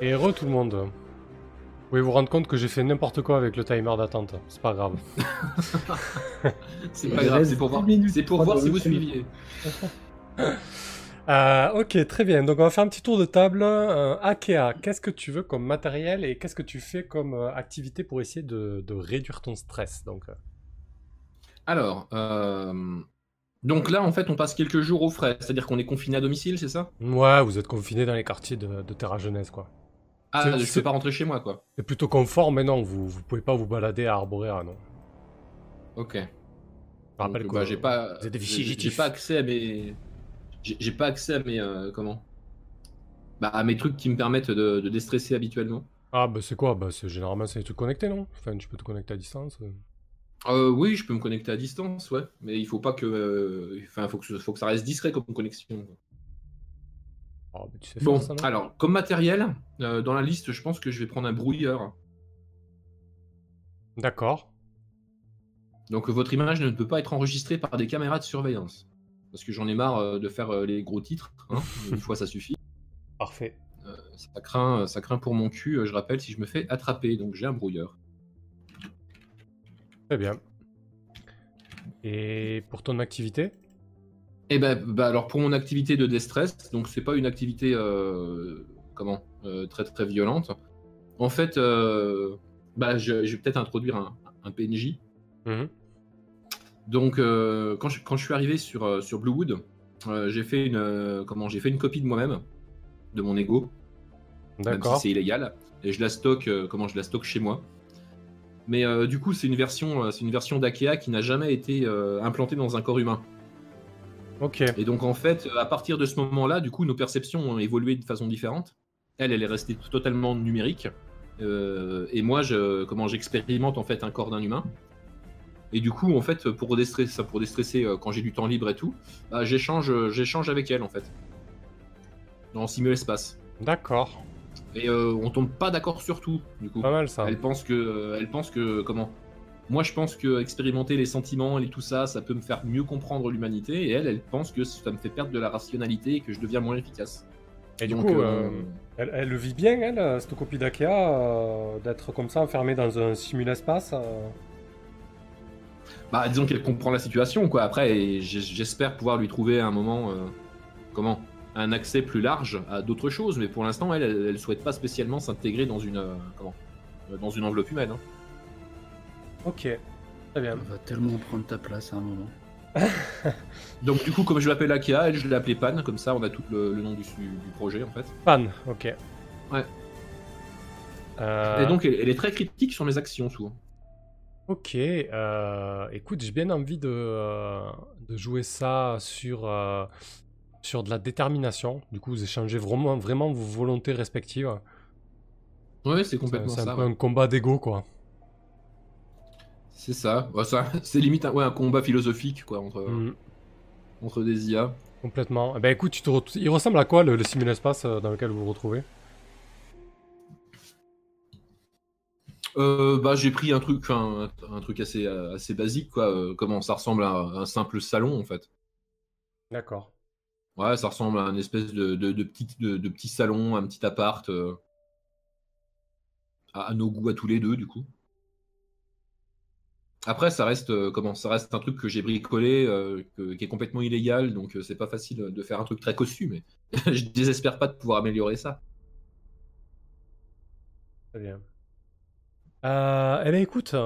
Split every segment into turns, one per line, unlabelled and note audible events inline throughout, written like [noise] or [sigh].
Et heureux tout le monde. Vous pouvez vous rendre compte que j'ai fait n'importe quoi avec le timer d'attente. C'est pas grave. [laughs]
C'est pas grave, c'est pour voir,
10 minutes
c'est pour
pour
voir
dans
si vous suiviez. [laughs]
Euh, ok, très bien. Donc on va faire un petit tour de table. Euh, Akea, qu'est-ce que tu veux comme matériel et qu'est-ce que tu fais comme euh, activité pour essayer de, de réduire ton stress donc, euh,
Alors, euh, donc là, en fait, on passe quelques jours au frais, c'est-à-dire qu'on est confiné à domicile, c'est ça?
Ouais, vous êtes confiné dans les quartiers de, de Terra Jeunesse, quoi.
Ah, je peux pas rentrer chez moi, quoi.
C'est plutôt confort, mais non, vous, vous pouvez pas vous balader à Arborea, non.
Ok.
Je rappelle que
bah, j'ai pas,
vous êtes des
j'ai- pas accès à mes, j'ai pas accès à mes, euh, comment? Bah, à mes trucs qui me permettent de, de déstresser habituellement.
Ah, bah c'est quoi? Bah c'est généralement c'est des trucs connectés, non? Enfin, tu peux te connecter à distance. euh.
Euh, oui, je peux me connecter à distance, ouais, mais il faut pas que, euh, enfin, faut que, faut que ça reste discret comme connexion.
Ah, tu sais
Bon,
faire ça, non
alors, comme matériel, euh, dans la liste, je pense que je vais prendre un brouilleur.
D'accord.
Donc, votre image ne peut pas être enregistrée par des caméras de surveillance. Parce que j'en ai marre euh, de faire euh, les gros titres. hein. [laughs] Une fois, ça suffit.
Parfait.
Ça craint, ça craint pour mon cul, je rappelle, si je me fais attraper. Donc, j'ai un brouilleur.
Très bien. Et pour ton activité?
Et ben, bah, alors, pour mon activité de déstress, donc, c'est pas une activité, euh, comment, euh, très très violente. En fait, euh, bah, je, je vais peut-être introduire un, un PNJ.
Mhm.
Donc, quand, je, quand je suis arrivé sur, sur Bluewood, j'ai fait une comment j'ai fait une copie de moi-même, de mon ego, même si
D'accord.
c'est illégal, et je la stocke comment je la stocke chez moi. Mais du coup, c'est une version, c'est une version d'Akea qui n'a jamais été implantée dans un corps humain.
Ok.
Et donc, en fait, à partir de ce moment-là, du coup, nos perceptions ont évolué de façon différente. Elle, elle est restée totalement numérique, Euh, et moi, je, comment j'expérimente en fait un corps d'un humain. Et du coup, en fait, pour déstresser, pour déstresser euh, quand j'ai du temps libre et tout, bah, j'échange, j'échange avec elle en fait, dans simul-espace.
D'accord.
Et euh, on tombe pas d'accord sur tout, du coup.
Pas mal ça.
Elle pense que, euh, elle pense que, comment? Moi, je pense que expérimenter les sentiments et tout ça, ça peut me faire mieux comprendre l'humanité. Et elle, elle pense que ça me fait perdre de la rationalité et que je deviens moins efficace.
Et du
Donc,
coup,
euh,
euh, elle, elle le vit bien, elle, cette copie d'Akea, euh, d'être comme ça enfermée dans un simul-espace euh.
bah, disons qu'elle comprend la situation, quoi. Après, j'espère pouvoir lui trouver un moment, comment? Un accès plus large à d'autres choses, mais pour l'instant, elle, elle, elle souhaite pas spécialement s'intégrer dans une, comment, dans une enveloppe humaine. hein.
Ok. Très bien.
On va tellement prendre ta place à un moment. [laughs]
Donc, du coup, comme je l'appelle elle, je l'ai appelée Pan, comme ça, on a tout le, le nom du, du projet, en fait.
Pan, ok.
Ouais.
Euh,
Et donc, elle, elle est très critique sur mes actions, souvent.
Ok, euh, écoute, j'ai bien envie de, euh, de jouer ça sur, sur de la détermination. Du coup, vous échangez vraiment, vraiment vos volontés respectives.
Ouais, c'est complètement
c'est un
ça.
peu
ouais.
un combat d'ego, quoi.
C'est ça. Ouais, ça- [laughs] c'est limite un, ouais, un combat philosophique, quoi, entre,
Mm,
entre des IA.
complètement. Eh Ben écoute, tu te il ressemble à quoi le, le simul-espace euh, dans lequel vous vous retrouvez?
Euh, bah, j'ai pris un truc, un, un truc assez, euh, assez basique, quoi. euh, comment ça ressemble à un, un simple salon, en fait.
D'accord.
Ouais, ça ressemble à un espèce de, de, de petit, de, de petit salon, un petit appart. euh, à, à nos goûts à tous les deux, du coup. Après, ça reste, euh, comment, ça reste un truc que j'ai bricolé, euh, qui est complètement illégal, donc euh, c'est pas facile de faire un truc très cossu, mais [laughs] je désespère pas de pouvoir améliorer ça.
Très bien. Eh ben écoute,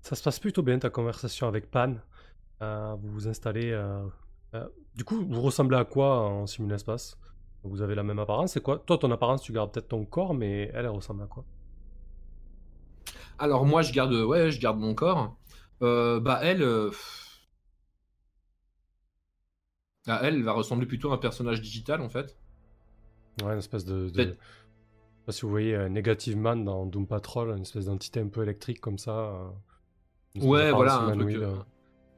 ça se passe plutôt bien ta conversation avec Pan. Vous vous installez. du coup, vous ressemblez à quoi en simul-espace? Vous avez la même apparence, c'est quoi? Toi, ton apparence, tu gardes peut-être ton corps, mais elle ressemble à quoi?
Alors moi, je garde, ouais, je garde mon corps. Euh, bah elle, euh, pff. Ah, elle va ressembler plutôt à un personnage digital en fait.
Ouais, une espèce de. de...
Peut-être-
Je sais pas si vous voyez euh, Negative Man dans Doom Patrol, une espèce d'entité un peu électrique comme ça.
Ouais, voilà, un truc,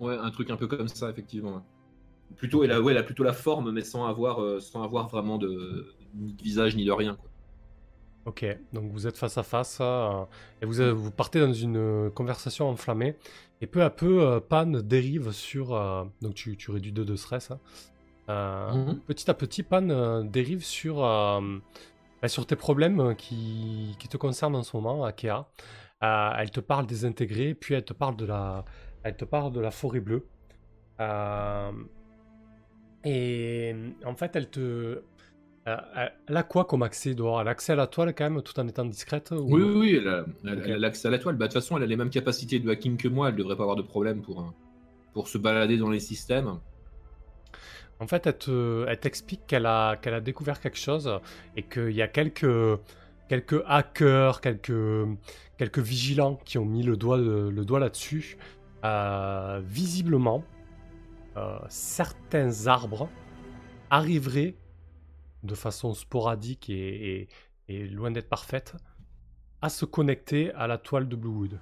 ouais, un truc un peu comme ça effectivement. Plutôt, elle a, ouais, elle a plutôt la forme, mais sans avoir, sans avoir vraiment de ni de visage ni de rien. quoi.
Ok, donc vous êtes face à face euh, et vous, vous partez dans une euh, conversation enflammée et peu à peu euh, Pan dérive sur euh, donc tu, tu réduis 2 de stress. hein.
Mhm.
Petit à petit Pan dérive sur Bah, sur tes problèmes qui, qui te concernent en ce moment, Akea, elle te parle des intégrés, puis elle te parle de la, elle te parle de la forêt bleue. Et en fait, elle te. Euh, elle a quoi comme accès Elle a accès à la toile quand même, tout en étant discrète ou-
Oui, oui, oui, elle a, elle- a à la toile. Bah, de toute façon, elle a les mêmes capacités de hacking que moi, elle devrait pas avoir de problème pour, pour se balader dans les systèmes.
En fait, elle te- elle t'explique qu'elle a, qu'elle a découvert quelque chose et qu'il y a quelques, quelques hackers, quelques, quelques vigilants qui ont mis le doigt, le doigt là-dessus. Euh, visiblement, euh, certains arbres arriveraient de façon sporadique et, et- et loin d'être parfaite à se connecter à la toile de Bluewood.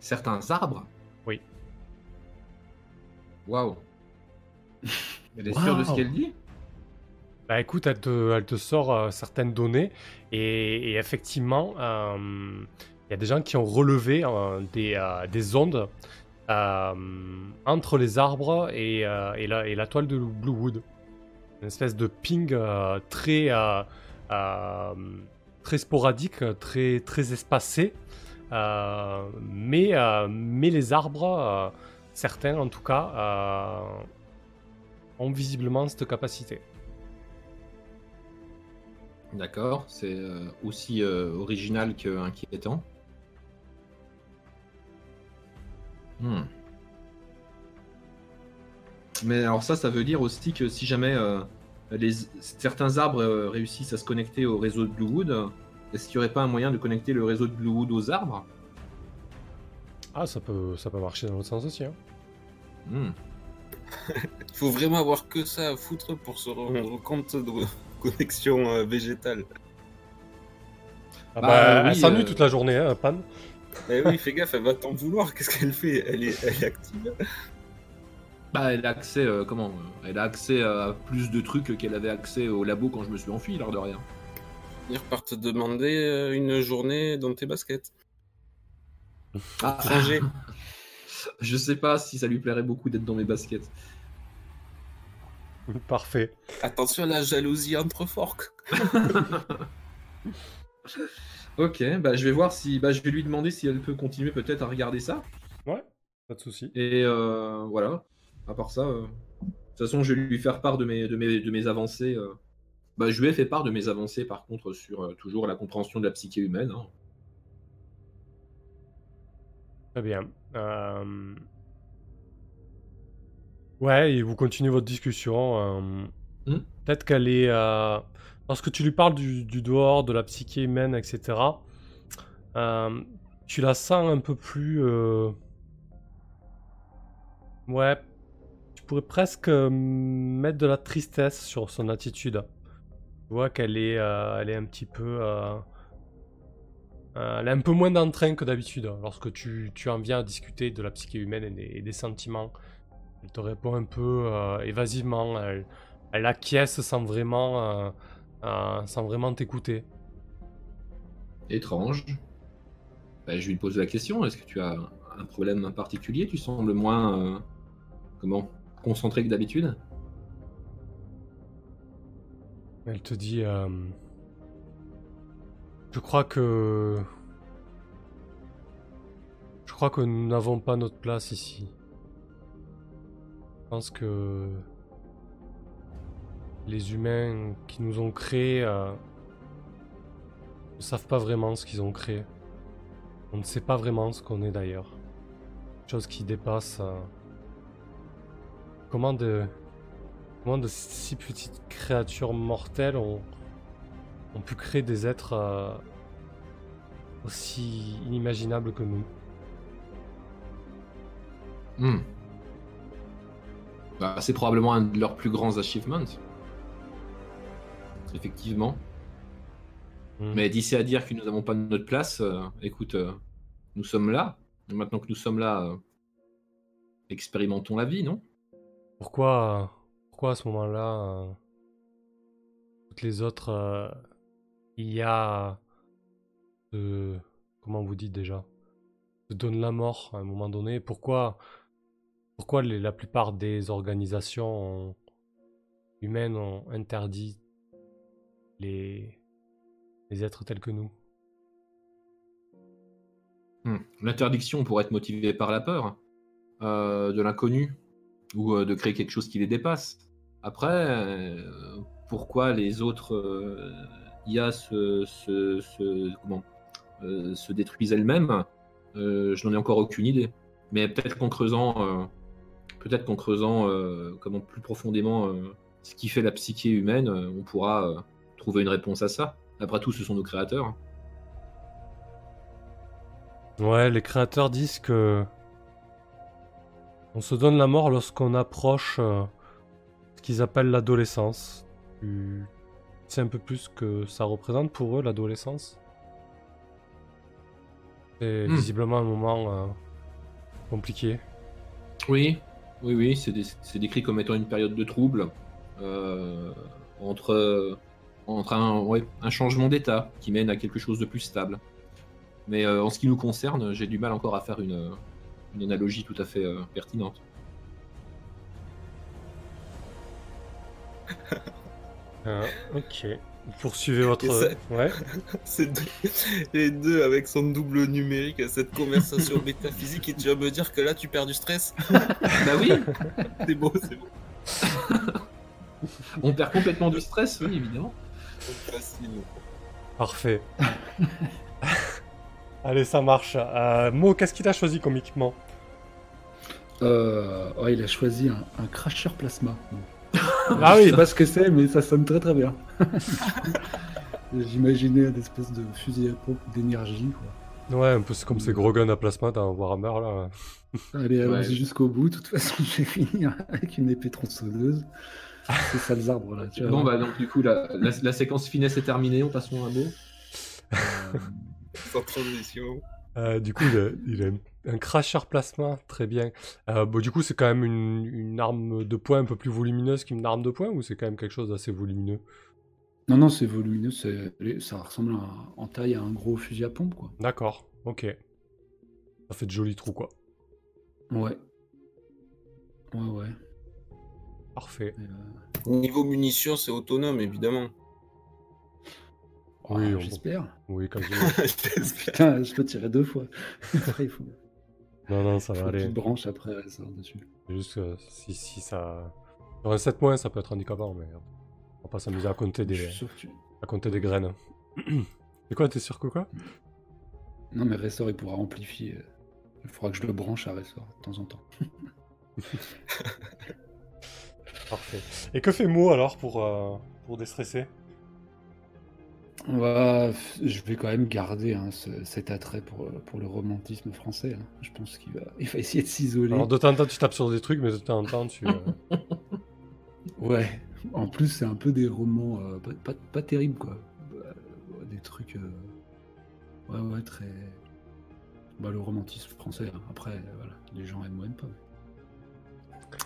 Certains arbres?
Oui.
Waouh. [laughs] Elle est sûre de ce qu'elle dit?
Bah écoute, elle te, elle te sort euh, certaines données et, et effectivement, euh, il y a des gens qui ont relevé euh, des, des ondes entre les arbres et, euh, la, toile de Bluewood. Une espèce de ping euh, très, euh, euh, sporadique, très, très espacé. Euh, mais, euh, les arbres, euh, certains en tout cas, euh, ont visiblement cette capacité.
D'accord, c'est euh, aussi euh, original qu'inquiétant. Hmm. Mais alors ça, ça veut dire aussi que si jamais euh, les, certains arbres euh, réussissent à se connecter au réseau de Bluewood, est-ce qu'il n'y aurait pas un moyen de connecter le réseau de Bluewood aux arbres?
Ah, ça peut, ça peut marcher dans l'autre sens aussi. hein.
Hmm. [laughs]
Faut vraiment avoir que ça à foutre pour se rendre compte de [laughs] connexion euh, végétale.
Ah
Bah,
bah,
oui,
elle s'ennuie
euh,
toute la journée, hein, Pan.
Eh oui, fais gaffe, elle va t'en vouloir. Qu'est-ce qu'elle fait? Elle est, elle est active.
Bah, elle a accès, euh, comment euh, Elle a accès à plus de trucs qu'elle avait accès au labo quand je me suis enfui, l'air de rien.
Ils repartent te demander euh, une journée dans tes baskets.
Ah,
Changer. [laughs]
je sais pas si ça lui plairait beaucoup d'être dans mes baskets.
Parfait.
Attention à la jalousie entre forks. [laughs]
Ok, bah je vais voir si, bah je vais lui demander si elle peut continuer peut-être à regarder ça.
Ouais, pas de souci.
Et euh, voilà. À part ça, euh, de toute façon, je vais lui faire part de mes, de mes, de mes avancées. euh. Bah, je lui ai fait part de mes avancées, par contre, sur euh, toujours la compréhension de la psyché humaine. hein.
Très bien. Euh, Ouais, et vous continuez votre discussion. euh,
Hmm.
Peut-être qu'elle est. euh, Lorsque tu lui parles du, dehors, de la psyché humaine, etc., euh, tu la sens un peu plus. euh, Ouais. Tu pourrais presque euh, mettre de la tristesse sur son attitude. Tu vois qu'elle est, est un petit peu. elle est un peu moins d'entrain que d'habitude lorsque tu, tu en viens à discuter de la psyché humaine et des, et des sentiments. Elle te répond un peu évasivement. Elle, elle acquiesce sans vraiment, euh, sans vraiment t'écouter.
Étrange. Bah, je lui pose la question est-ce que tu as un problème en particulier? Tu sembles moins. euh, comment Concentré que d'habitude?
Elle te dit euh, Je crois que. Je crois que nous n'avons pas notre place ici. Je pense que. Les humains qui nous ont créés euh, ne savent pas vraiment ce qu'ils ont créé. On ne sait pas vraiment ce qu'on est d'ailleurs. Chose qui dépasse. euh, Comment de. Comment de si petites créatures mortelles ont, ont pu créer des êtres euh, aussi inimaginables que nous
Hmm. Bah, c'est probablement un de leurs plus grands achievements. Effectivement.
Hmm.
Mais d'ici à dire que nous n'avons pas notre place, euh, écoute, euh, nous sommes là. Et maintenant que nous sommes là, euh, expérimentons la vie, non?
Pourquoi, pourquoi à ce moment-là, toutes les autres, il y a comment vous dites déjà, se donne la mort à un moment donné? Pourquoi, pourquoi les- la plupart des organisations ont humaines ont interdit les, êtres tels que nous.
Hmm. L'interdiction pourrait être motivée par la peur euh, de l'inconnu ou euh, de créer quelque chose qui les dépasse. Après, euh, pourquoi les autres IA se, se, se- comment, se détruisent elles-mêmes Je n'en ai encore aucune idée. Mais peut-être qu'en creusant, peut-être qu'en creusant comment plus profondément ce qui fait la psyché humaine, on pourra trouver une réponse à ça. Après tout, ce sont nos créateurs.
Ouais, les créateurs disent que on se donne la mort lorsqu'on approche euh, ce qu'ils appellent l'adolescence. Tu sais un peu plus que ça représente pour eux, l'adolescence? C'est
Hmm.
visiblement un moment euh, compliqué.
Oui, oui, oui, c'est décrit comme étant une période de trouble euh, entre, entre un, ouais, un changement d'état qui mène à quelque chose de plus stable. Mais euh, en ce qui nous concerne, j'ai du mal encore à faire une, une analogie tout à fait euh, pertinente. [laughs]
Euh, ok. Vous poursuivez votre.
Ça-
Ouais. [laughs]
C'est deux- les deux avec son double numérique, cette conversation [laughs] métaphysique, et tu vas me dire que là tu perds du stress.
bah oui,
C'est beau, c'est beau.
on perd complètement du stress, oui, évidemment.
Facile.
Parfait. [laughs] Allez, ça marche. Euh, Mo, qu'est-ce qu'il a choisi comme équipement
Euh, ouais, il a choisi un, un cracheur plasma. [laughs]
Ah
Je
oui,
sais pas ce que c'est, mais ça sonne très très bien. [laughs] J'imaginais une espèce de fusil à pompe d'énergie. quoi.
Ouais, un peu c'est comme ces gros guns à plasma dans Warhammer là.
Allez, allons-y
Ouais.
jusqu'au bout. De toute façon, je vais finir avec une épée tronçonneuse. [laughs] Ces sales arbres là. Tu vois.
Bon, bah donc du coup, la, la, la séquence finesse est terminée, on passe à mot.
Euh, [laughs]
Sans transition.
Euh, du coup, il a, il a un, cracheur plasma, très bien. Euh, bon, du coup, c'est quand même une, une arme de poing un peu plus volumineuse qu'une arme de poing ou c'est quand même quelque chose d'assez volumineux?
Non, non, c'est volumineux. Ça ressemble à- en taille à un gros fusil à pompe, quoi.
D'accord, ok. Ça fait de jolis trous quoi.
Ouais. Ouais, ouais.
Parfait.
Euh,
Niveau munitions, c'est autonome, évidemment.
Oui,
ah,
on-
j'espère.
Oui, [laughs] quand
Putain, je peux tirer deux fois. [laughs] Après, il faut,
Non, non, ça
faut
va
une
aller.
petite branche après ça dessus.
C'est Juste que si, si ça. Sur un 7 moins, ça peut être handicapant, mais on va pas s'amuser à compter
Je
des,
tu-
à compter des graines. [clears throat] C'est quoi, t'es sûr que quoi?
Non, mais Ressort, il pourra amplifier. Il faudra que je le branche à Ressort de temps en temps. [laughs]
Parfait. Et que fait Mo alors pour, euh, pour déstresser?
On va... Je vais quand même garder hein, ce- cet attrait pour, euh, pour le romantisme français. hein. Je pense qu'il va... Il va essayer de s'isoler.
Alors de temps en temps, tu tapes sur des trucs, mais de temps en temps, tu. euh, [laughs]
Ouais. En plus, c'est un peu des romans euh, pas, pas, pas terribles, quoi. Euh, des trucs. euh, Ouais, ouais, très. Bah, le romantisme français. hein. Après, voilà, les gens aiment ou aiment pas.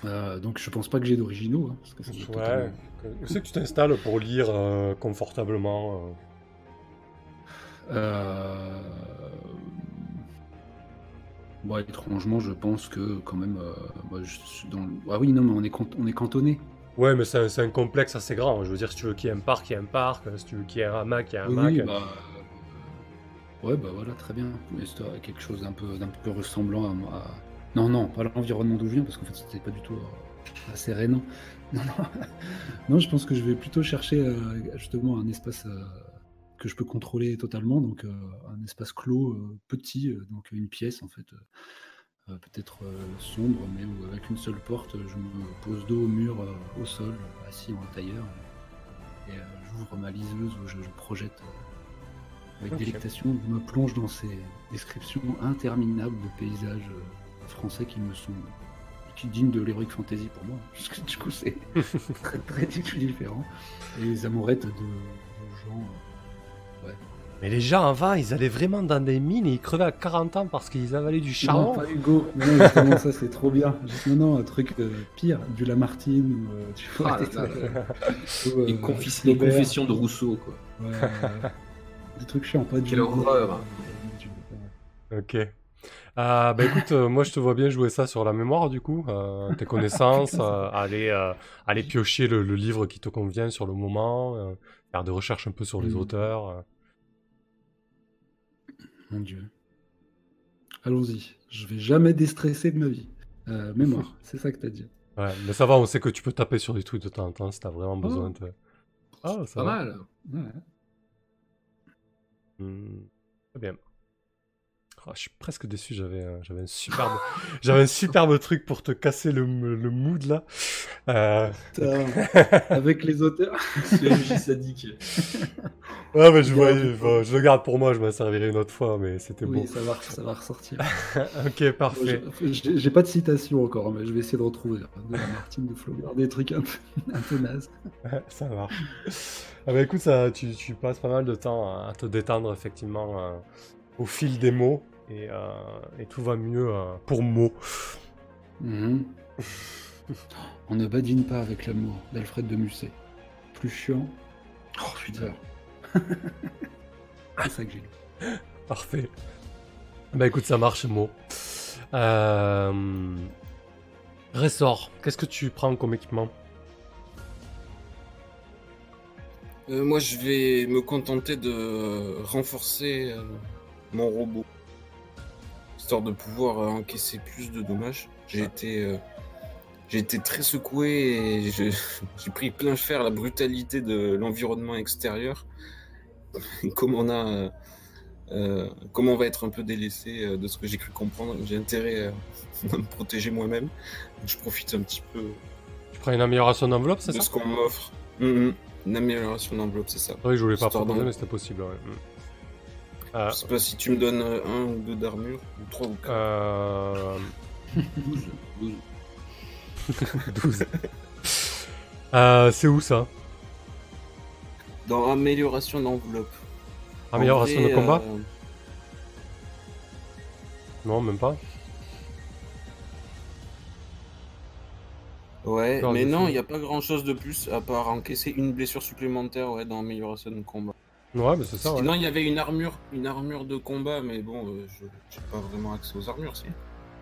Euh, donc, je pense pas que j'ai d'originaux. hein, parce que
Ouais. Où c'est que tu t'installes pour lire euh, confortablement euh
Euh... Bon, étrangement, je pense que quand même. moi, je suis dans le- Ah oui, non, mais on est, on est cantonné.
Ouais, mais c'est un, c'est un complexe assez grand. Je veux dire, si tu veux qu'il y ait un parc, il y a un parc. Si tu veux qu'il y ait un hamac, il y a un
Oui,
hamac.
oui, bah, ouais, bah voilà, très bien. Mais c'est quelque chose d'un peu, d'un peu ressemblant à, à- Non, non, pas l'environnement d'où je viens, parce qu'en fait, c'était pas du tout euh, assez rénant. [laughs] Non, non. non, je pense que je vais plutôt chercher euh, justement un espace euh, que je peux contrôler totalement, donc un espace clos, petit, donc une pièce en fait, peut-être sombre, mais où avec une seule porte, je me pose dos au mur, au sol, assis en tailleur, et j'ouvre ma liseuse où je, je projette avec
Ok.
délectation, je me plonge dans ces descriptions interminables de paysages français qui me sont qui dignes de l'heroic fantasy pour moi, [laughs] parce que du coup c'est [laughs] très, très différent. Et les amourettes de, de gens. euh,
Mais les gens avant, ils allaient vraiment dans des mines et ils crevaient à 40 ans parce qu'ils avalaient du
Non,
charbon.
pas Hugo. Non, non, justement, ça c'est trop bien. Juste, Non, non, un truc euh, pire, du Lamartine ou euh, tu [laughs] vois.
Ah là
des
là
trucs,
là.
ou, euh,
Les, confessions de Rousseau, quoi.
Ouais, euh, des trucs chiants, pas du
Quelle horreur.
du-
Ok. Euh, bah écoute, euh, moi je te vois bien jouer ça sur la mémoire du coup, euh, tes connaissances, [laughs] euh, aller, aller piocher le, le livre qui te convient sur le moment, faire des recherches un peu sur les
Mhm.
auteurs.
Mon Dieu. Allons-y. Je vais jamais déstresser de ma vie. Mémoire, [laughs] c'est ça que t'as dit.
Ouais, mais ça va, on sait que tu peux taper sur des trucs de temps en temps si t'as vraiment
Oh.
besoin de. Ah, ça
Pas
va.
mal.
Ouais.
Hmm, Très bien. Oh, je suis presque déçu, j'avais un, j'avais un superbe, [laughs] j'avais un superbe truc pour te casser le, le mood là. Euh,
Putain, [laughs] Avec les auteurs. [laughs]
Ce MJ sadique.
Ouais, mais je, vois-
un
je, je le garde pour moi, je m'en servirai une autre fois, mais c'était
Oui,
bon.
ça va, ça va ressortir.
ok, parfait.
J'ai j'ai pas de citation encore, mais je vais essayer de retrouver de la Martine de Flaubert, des trucs un peu, un peu nazes.
ça marche. Ah bah écoute, ça, tu, tu passes pas mal de temps à te détendre effectivement euh, au fil des mots et, euh, et tout va mieux euh, pour mots.
Mhm. On ne badine pas avec l'amour d'Alfred de Musset. Plus chiant,
Oh putain. [laughs]
c'est ça que j'ai lu.
Parfait. Bah écoute, ça marche, mots. Euh... Ressort, qu'est-ce que tu prends comme équipement?
Euh, moi, je vais me contenter de renforcer euh, mon robot, histoire de pouvoir euh, encaisser plus de dommages. J'ai été, euh, j'ai été très secoué et [laughs] j'ai pris plein fer la brutalité de l'environnement extérieur. [laughs] Comme on a, euh, euh, comme on va être un peu délaissé de ce que j'ai cru comprendre, j'ai intérêt [laughs] à me protéger moi-même. Je profite un petit peu
Tu prends une amélioration d'enveloppe, c'est
de
ça?
ce qu'on m'offre. Mhm. Une amélioration d'enveloppe, c'est ça.
Oui, je voulais pas proposer, mais c'était possible. ouais. Mm. Euh,
Je sais pas si tu me donnes un ou deux d'armure, ou trois ou quatre.
euh...
12.
12. [laughs] Euh, c'est où ça
Dans amélioration d'enveloppe. En
Amélioration
vrai,
de combat
euh,
Non, même pas.
Ouais,
Non,
mais non, il n'y a pas grand chose de plus à part encaisser une blessure supplémentaire ouais, dans amélioration de combat.
Ouais, mais c'est ça. ouais.
Sinon, il y avait une armure, une armure de combat, mais bon, euh, je j'ai pas vraiment accès aux armures, si.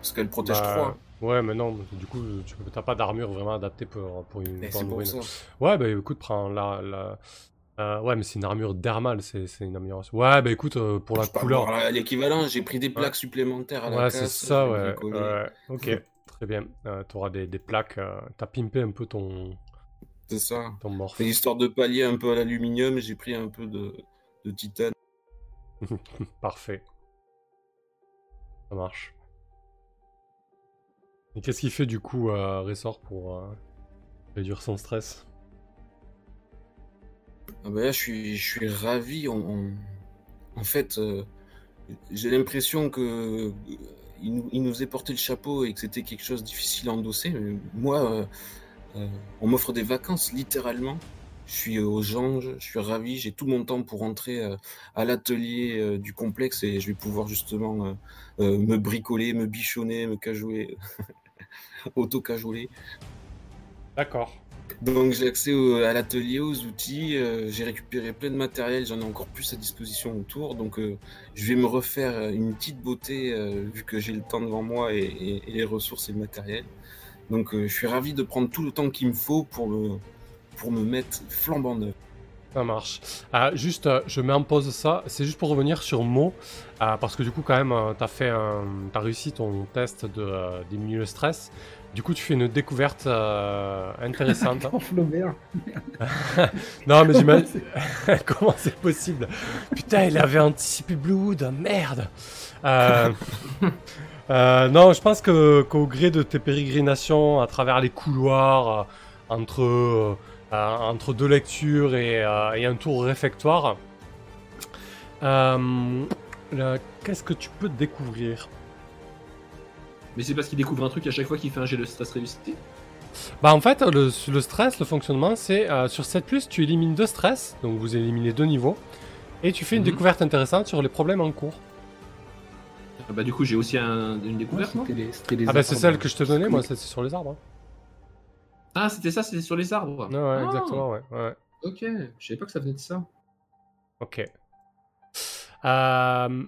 Parce qu'elle protège
Bah,
3.
Ouais, mais non, du coup, tu t'as pas d'armure vraiment adaptée pour, pour une
Mais
pour
c'est
une
pour
ruine.
ça.
Ouais, bah écoute, prends la. la... euh, ouais, mais c'est une armure dermale, c'est une amélioration. Ouais, bah écoute, euh, pour la
Je
couleur.
la- L'équivalent, j'ai pris des plaques supplémentaires à la
Ouais, c'est ça, ouais. Ok, [laughs] très bien. Euh, T'auras des, des plaques. euh, T'as pimpé un peu ton,
C'est ça. Et histoire de pallier un peu à l'aluminium, j'ai pris un peu de, de titane. [laughs]
Parfait. Ça marche. Et qu'est-ce qu'il fait du coup, euh, Ressort, pour euh, réduire son stress?
Ah bah là, je suis, je suis ravi. On, on- En fait, euh, j'ai l'impression que euh, il nous, il nous ait porté le chapeau et que c'était quelque chose de difficile à endosser. Mais moi, euh, euh, on m'offre des vacances, littéralement. Je suis aux anges, je suis ravi. J'ai tout mon temps pour rentrer euh, à l'atelier euh, du complexe et je vais pouvoir justement euh, euh, me bricoler, me bichonner, me cajouler, [laughs] auto-cajouler.
D'accord.
Donc j'ai accès au- à l'atelier, aux outils, euh, j'ai récupéré plein de matériel, j'en ai encore plus à disposition autour, donc euh, je vais me refaire euh, une petite beauté euh, vu que j'ai le temps devant moi et, et- et les ressources et le matériel. Donc euh, je suis ravi de prendre tout le temps qu'il me faut pour me, pour me mettre flambant neuf.
Ça marche. Ah, juste, euh, je mets en pause ça. C'est juste pour revenir sur Mo, euh, parce que du coup, quand même, euh, t'as fait, un... t'as réussi ton test de euh, diminuer le stress. Du coup, tu fais une découverte euh, intéressante. [laughs]
Flaubert. [laughs]
non, mais j'imagine. Comment c'est [laughs] possible? Putain, il avait anticipé Blood, merde. Euh, non, je pense que qu'au gré de tes pérégrinations à travers les couloirs, euh, entre euh, entre deux lectures et, et un tour réfectoire, qu'est-ce que tu peux découvrir?
Mais c'est parce qu'il découvre un truc à chaque fois qu'il fait un jet de stress réussi.
Bah en fait, le, le stress, le fonctionnement, c'est sur 7+, tu élimines deux stress, donc vous éliminez deux niveaux, et tu fais une
Mhm.
découverte intéressante sur les problèmes en cours.
Ah Bah du coup j'ai aussi un- une découverte, non
C'était les, c'était les
Ah bah c'est celle que je te donnais, moi, c'est sur les arbres. hein.
Ah c'était ça, c'était sur les arbres.
Ouais, ouais,
Ah,
exactement, ouais. ouais.
Ok, je savais pas que ça venait de ça.
Ok. Euh,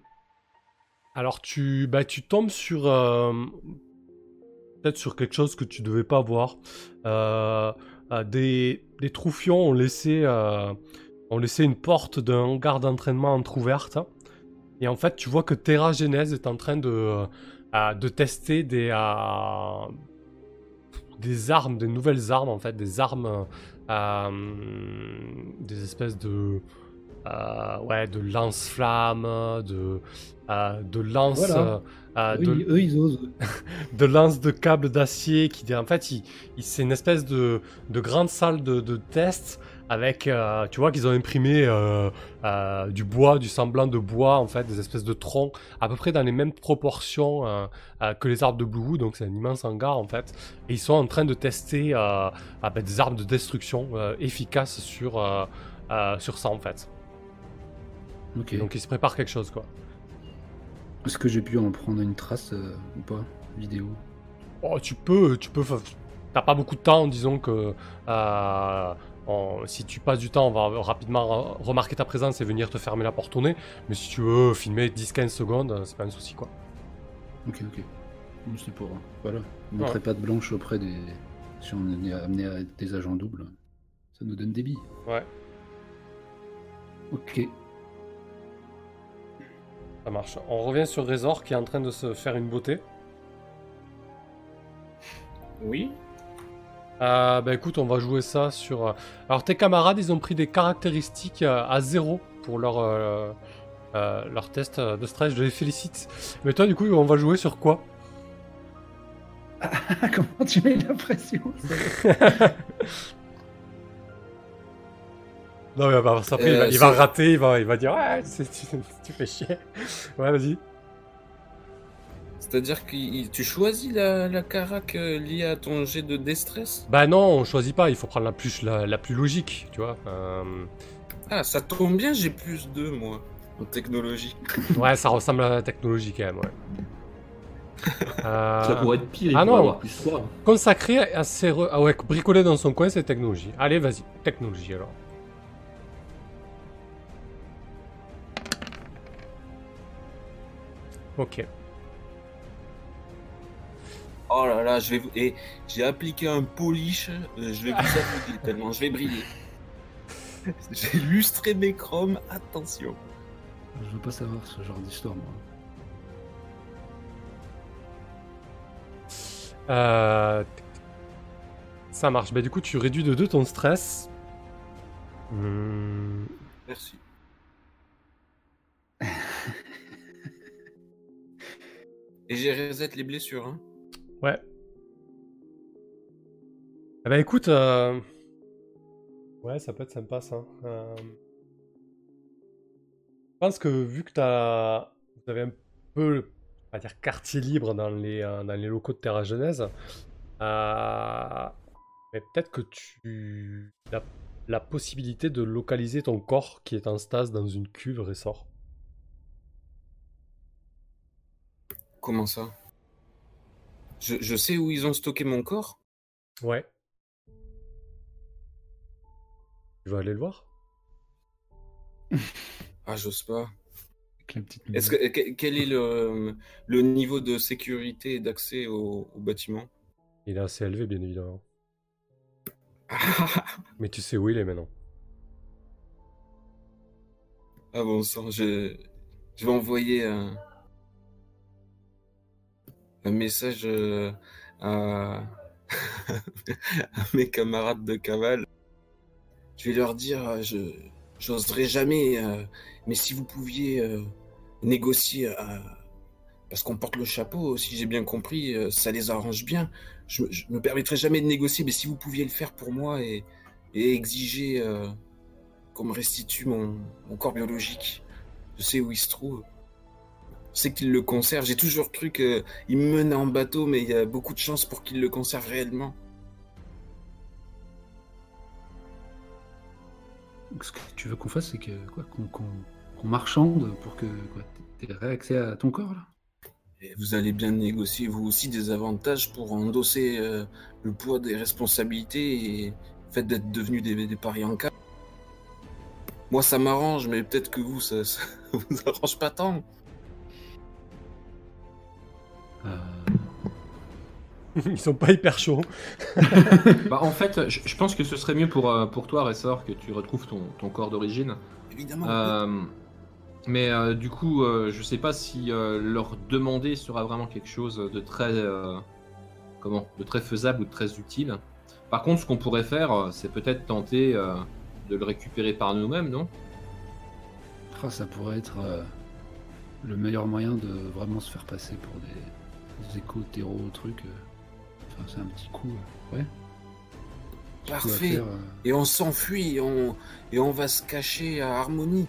Alors tu, bah, tu tombes sur euh, peut-être sur quelque chose que tu devais pas voir. Euh, des, des troufions ont laissé, euh, ont laissé une porte d'un hangar d'entraînement entrouverte. Et en fait, tu vois que Terra Genèse est en train de, euh, de tester des, euh, des armes, des nouvelles armes en fait, des armes, euh, des espèces de, euh, ouais, de lance-flammes, de, euh, de lance,
Voilà.
euh, de,
ils- eux, ils osent. [laughs]
de lance de câbles d'acier qui en fait il, il- c'est une espèce de, de grande salle de, de test avec euh, tu vois qu'ils ont imprimé euh, euh, du bois du semblant de bois en fait des espèces de troncs à peu près dans les mêmes proportions que les arbres de Blue Wood, donc c'est un immense hangar en fait. Et ils sont en train de tester ah ben, des armes de destruction efficaces sur sur ça en fait. Donc ils se préparent quelque chose quoi.
Est-ce que j'ai pu en prendre une trace ou pas? Vidéo?
Oh, tu peux, tu peux. T'as pas beaucoup de temps, disons que on- si tu passes du temps, on va rapidement re- remarquer ta présence et venir te fermer la porte au nez. Mais si tu veux filmer 10-15 secondes, euh, c'est pas un souci quoi.
Ok, ok. C'est pour. Voilà. Montrer pas de blanche auprès des. Si on est amené à être des agents doubles, ça nous donne des billes.
Ouais.
Ok.
Ça marche. On revient sur Razor qui est en train de se faire une beauté.
Oui.
Euh, bah écoute, on va jouer ça sur. euh, Alors tes camarades, ils ont pris des caractéristiques euh, à zéro pour leur euh, euh, leur test de stress. Je les félicite. Mais toi, du coup, on va jouer sur quoi? [laughs]
Comment tu mets la pression? [laughs]
Non, mais bah, ça, après, il, va, il va rater, il va, il va dire Ouais, tu, tu fais chier. Ouais, vas-y.
C'est-à-dire que tu choisis la, la carac euh, liée à ton jet de déstress?
Bah non, on choisit pas, il faut prendre la plus, la, la plus logique, tu vois. Euh,
Ah, ça tombe bien, j'ai plus 2 moi en technologie. [laughs]
Ouais, ça ressemble à la technologie quand même, ouais. [laughs] Euh,
Ça pourrait être pire, il
ah
pourrait
non.
avoir plus 3.
Consacré à ses... re- Ah ouais, bricoler dans son coin, c'est technologie. Allez, vas-y, technologie alors. Ok.
Oh là là, je vais vous... Et j'ai appliqué un polish, euh, je vais vous [laughs] avouer tellement je vais briller. J'ai lustré mes chromes, attention.
Je veux pas savoir ce genre d'histoire, moi.
Euh, Ça marche. Bah du coup, tu réduis de 2 ton stress. Hmm,
Merci. [laughs] Et j'ai reset les blessures, hein.
Ouais. Eh bah écoute, euh, ouais, ça peut être sympa ça. Euh, Je pense que vu que t'as, vous avez un peu, on va dire quartier libre dans les, euh, dans les locaux de Terra Genèse, euh, mais peut-être que tu as la possibilité de localiser ton corps qui est en stase dans une cuve ressort.
Comment ça? Je, je sais où ils ont stocké mon corps
Ouais. Tu vas aller le voir [laughs]
Ah, j'ose pas. Est-ce que, que- quel est le, le niveau de sécurité et d'accès au, au bâtiment?
Il est assez élevé, bien évidemment. [laughs] Mais tu sais où il est maintenant?
Ah bon sang, je, je vais envoyer un, un message euh, [laughs] à, mes camarades de cavale. Je vais leur dire, euh, je j'oserais jamais, euh, mais si vous pouviez négocier, parce qu'on porte le chapeau, si j'ai bien compris, ça les arrange bien. Je, je me permettrai jamais de négocier, mais si vous pouviez le faire pour moi et, exiger qu'on me restitue mon corps biologique. Je sais où il se trouve. Je sais qu'il le conserve. J'ai toujours cru qu'il me menait en bateau, mais il y a beaucoup de chances pour qu'il le conserve réellement.
Ce que tu veux qu'on fasse, c'est que quoi, qu'on marchande pour que quoi, t'aies réaccès à ton corps là.
Et vous allez bien négocier, vous aussi, des avantages pour endosser euh, le poids des responsabilités et le fait d'être devenu des, des paris en cas. Moi, ça m'arrange, mais peut-être que vous, ça, ça [laughs] vous arrange pas tant. [laughs]
Ils sont pas hyper chauds. [laughs]
Bah, en fait, je, je pense que ce serait mieux pour, euh, pour toi, Ressort, que tu retrouves ton, ton corps d'origine.
Évidemment.
Euh, mais euh, du coup, euh, je sais pas si euh, leur demander sera vraiment quelque chose de très, euh, comment, de très faisable ou de très utile. Par contre, ce qu'on pourrait faire, euh, c'est peut-être tenter euh, de le récupérer par nous-mêmes, non?
Ah, ça pourrait être euh, le meilleur moyen de vraiment se faire passer pour des échos, terreaux, trucs. euh. Enfin, c'est un petit coup. euh, ouais.
Parfait.
faire, euh.
Et on s'enfuit et on... et on va se cacher à Harmonie.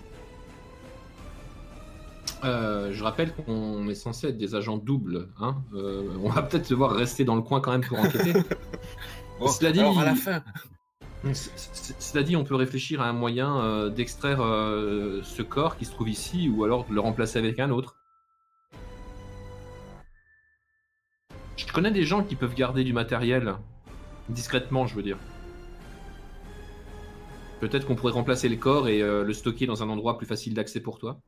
Euh, Je rappelle qu'on est censé être des agents doubles. Hein Euh, on va peut-être devoir rester dans le coin quand même pour enquêter. [laughs]
Oh,
Cela dit,
alors à la fin,
Cela dit, on peut réfléchir à un moyen euh, d'extraire euh, ce corps qui se trouve ici ou alors de le remplacer avec un autre. Je connais des gens qui peuvent garder du matériel discrètement, je veux dire. Peut-être qu'on pourrait remplacer le corps et euh, le stocker dans un endroit plus facile d'accès pour toi.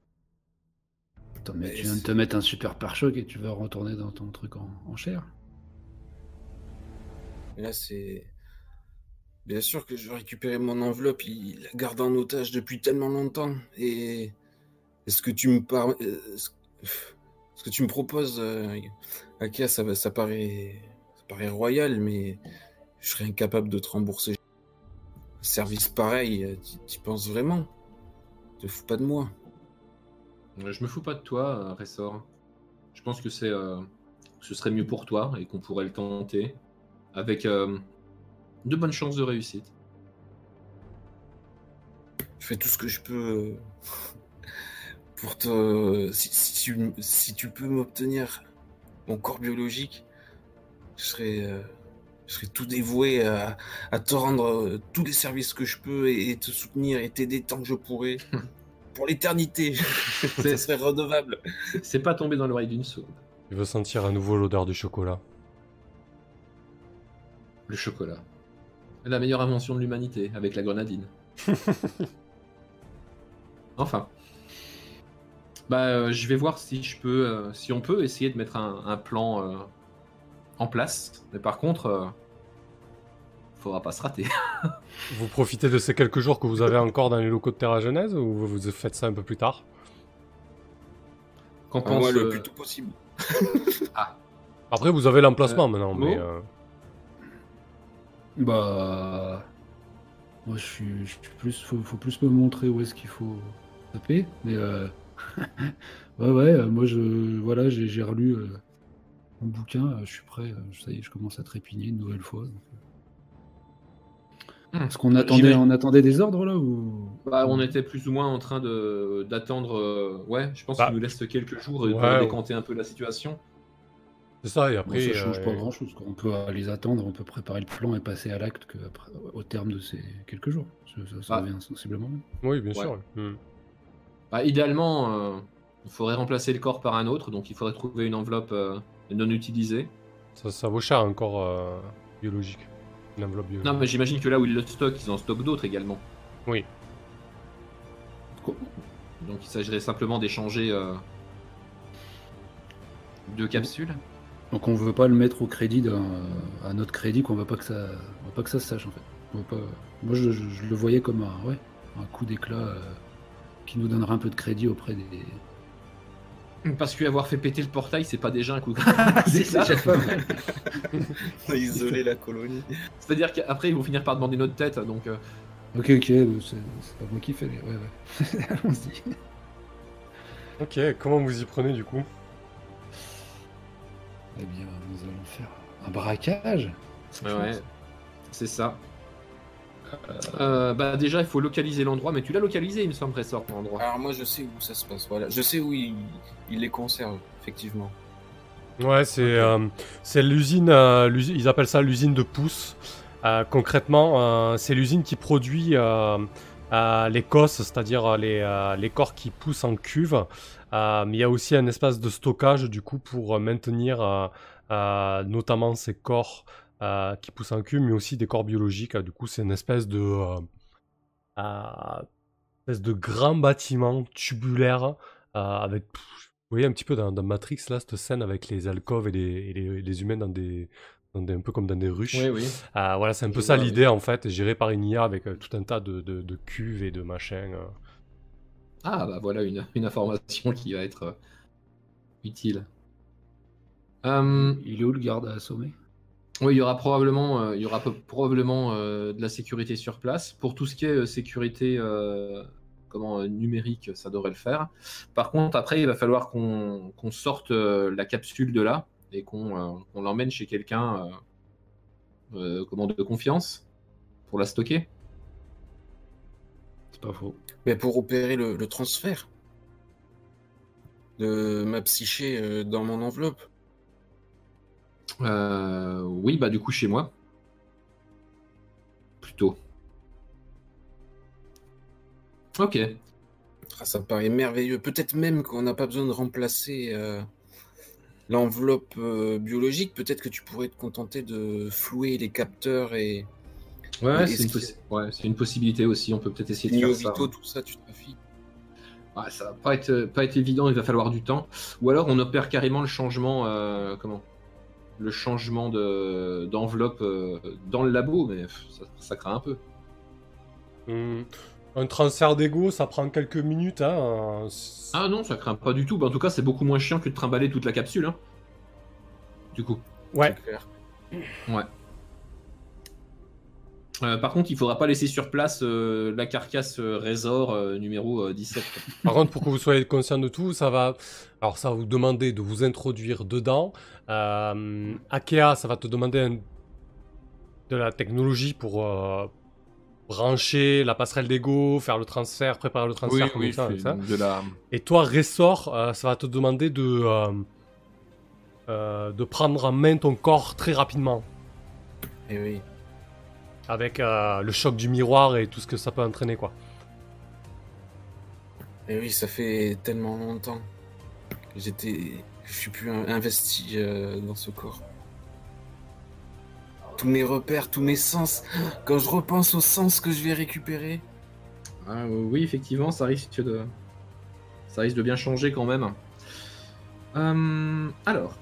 Attends, mais
Mais
tu viens de te mettre un super pare-choc et tu vas retourner dans ton truc en, en chair.
là c'est... Bien sûr que je vais récupérer mon enveloppe, il la garde en otage depuis tellement longtemps. Et est-ce que tu me par... euh, ce ce que tu me proposes, euh, Akia, ça, paraît... ça paraît royal, mais je serais incapable de te rembourser. Un service pareil, euh, tu penses vraiment? Te fous pas de moi.
Euh, Je me fous pas de toi, euh, Ressort. Je pense que c'est, euh, ce serait mieux pour toi et qu'on pourrait le tenter avec euh, de bonnes chances de réussite.
Je fais tout ce que je peux [laughs] pour te. Si, si tu, si tu peux m'obtenir mon corps biologique, je serai, euh, je serai tout dévoué à, à te rendre euh, tous les services que je peux et, et te soutenir et t'aider tant que je pourrai. [laughs] pour l'éternité. [laughs] Ça serait redevable.
C'est- pas tombé dans l'oreille d'une sourde.
Il veut sentir à nouveau l'odeur du chocolat.
Le chocolat. La meilleure invention de l'humanité, avec la grenadine. [laughs] enfin. Bah, euh, je vais voir si je peux, euh, si on peut essayer de mettre un, un plan euh, en place. Mais par contre, euh, faudra pas se rater. [laughs]
Vous profitez de ces quelques jours que vous avez encore dans les locaux de Terra Genèse ou vous vous faites ça un peu plus tard?
Qu'en
Ah, moi,
pense,
le
euh,
plus tôt possible. [laughs]
Après, vous avez l'emplacement
Euh,
maintenant, mais... euh,
Bah. Moi, je suis, je suis plus. Faut, faut plus me montrer où est-ce qu'il faut taper. Mais. euh, [laughs] ouais, ouais, euh, moi, je. Voilà, j'ai j'ai relu euh, mon bouquin. euh, Je suis prêt. euh, Ça y est, je commence à trépigner une nouvelle fois. donc.
Hmm.
Est-ce qu'on attendait,
J'imagine-
on attendait des ordres là ou?
Bah, on était plus ou moins en train de d'attendre. euh, ouais, je pense
Bah,
qu'il nous laisse quelques jours euh, pour
ouais,
décanter un peu la situation.
C'est ça, et
Bon,
après...
ça change
euh,
pas grand chose. On peut euh, les attendre, on peut préparer le plan et passer à l'acte que après- au terme de ces quelques jours. Ça, ça, ça
Ah.
revient sensiblement. même.
Oui, bien
Ouais.
sûr. Hmm.
Bah, idéalement, euh, il faudrait remplacer le corps par un autre, donc il faudrait trouver une enveloppe euh, non utilisée.
Ça, ça vaut cher un corps euh, biologique. Une enveloppe biologique.
Non, mais j'imagine que là où ils le stockent, ils en stockent d'autres également.
Oui.
Donc il s'agirait simplement d'échanger euh, deux capsules.
Donc on veut pas le mettre au crédit d'un, à notre crédit qu'on veut pas que ça, on veut pas que ça se sache en fait. On veut pas. Moi je, je- je le voyais comme un, ouais, un coup d'éclat euh, qui nous donnerait un peu de crédit auprès des.
Parce qu'avoir fait péter le portail, c'est pas déjà un coup. [laughs]
C'est
ça. [laughs]
On a isolé la colonie.
C'est-à-dire qu'après ils vont finir par demander notre tête, donc. euh,
Ok ok, c'est c'est pas moi qui fais. mais Ouais ouais. [laughs] Allons-y.
Ok, comment vous y prenez du coup?
Eh bien nous allons faire un braquage.
Ouais, ouais, c'est ça. Euh, bah déjà il faut localiser l'endroit, mais tu l'as localisé il me semble Ressort l'endroit.
Alors moi je sais où ça se passe. Voilà, je sais où il, il les conserve effectivement.
Ouais, c'est euh, c'est l'usine, euh, ils appellent ça l'usine de pousse. Euh, concrètement, euh, c'est l'usine qui produit euh, euh, les cosses, c'est-à-dire les, euh, les corps qui poussent en cuve. Euh, mais il y a aussi un espace de stockage du coup pour maintenir euh, euh, notamment ces corps euh, qui poussent en cuve, mais aussi des corps biologiques. Du coup, c'est une espèce de euh, euh, espèce de grand bâtiment tubulaire euh, avec pff, vous voyez un petit peu dans, dans Matrix là cette scène avec les alcôves et les, et les- les humains dans des dans des- un peu comme dans des ruches.
Oui, oui.
Euh, voilà, c'est un peu ça l'idée en fait, géré par une IA avec euh, tout un tas de, de- de cuves et de machins. euh.
Ah, bah voilà une, une information qui va être euh, utile. Euh,
Il est où le garde à assommer
oui, il y aura probablement, euh, il y aura probablement euh, de la sécurité sur place. Pour tout ce qui est euh, sécurité euh, comment, euh, numérique, ça devrait le faire. Par contre, après, il va falloir qu'on qu'on sorte euh, la capsule de là et qu'on euh, qu'on l'emmène chez quelqu'un euh, euh, comment, de confiance pour la stocker.
C'est pas faux.
Mais pour opérer le, le transfert de ma psyché euh, dans mon enveloppe.
Euh, oui, bah du coup chez moi. Plutôt. Ok.
Ah, ça me paraît merveilleux. Peut-être même qu'on n'a pas besoin de remplacer euh, l'enveloppe euh, biologique. Peut-être que tu pourrais te contenter de flouer les capteurs et
Ouais, c'est une,
qu'il-
possi- ouais, c'est une possibilité aussi. On peut peut-être essayer de faire ça.
Tout ça, tu.
Ouais, ça va pas être, pas être évident, il va falloir du temps. Ou alors on opère carrément le changement, euh, comment? Le changement de d'enveloppe euh, dans le labo, mais ça, ça craint un peu.
Hmm. Un transfert d'ego, ça prend quelques minutes. Hein.
Ah non, ça craint pas du tout. Bah, en tout cas, c'est beaucoup moins chiant que de trimballer toute la capsule. hein. Du coup.
Ouais.
Ouais. Euh, par contre, il faudra pas laisser sur place euh, la carcasse euh, Razor euh, numéro euh, 17. quoi.
Par contre, pour que vous soyez conscient de tout, ça va. Alors, ça va vous demander de vous introduire dedans. Euh, Akea, ça va te demander un- de la technologie pour euh, brancher la passerelle d'ego, faire le transfert, préparer le transfert, comme ça,
c'est
ça.
de la.
Et toi, Ressort, euh, ça va te demander de, euh, euh, de prendre en main ton corps très rapidement.
Et Eh oui.
Avec euh, le choc du miroir et tout ce que ça peut entraîner, quoi.
Et Eh oui, ça fait tellement longtemps que j'étais. Je suis plus in- investi euh, dans ce corps. Tous mes repères, tous mes sens. Quand je repense aux sens que je vais récupérer.
Ah, oui, effectivement, ça risque de. Ça risque de bien changer quand même. Euh, alors,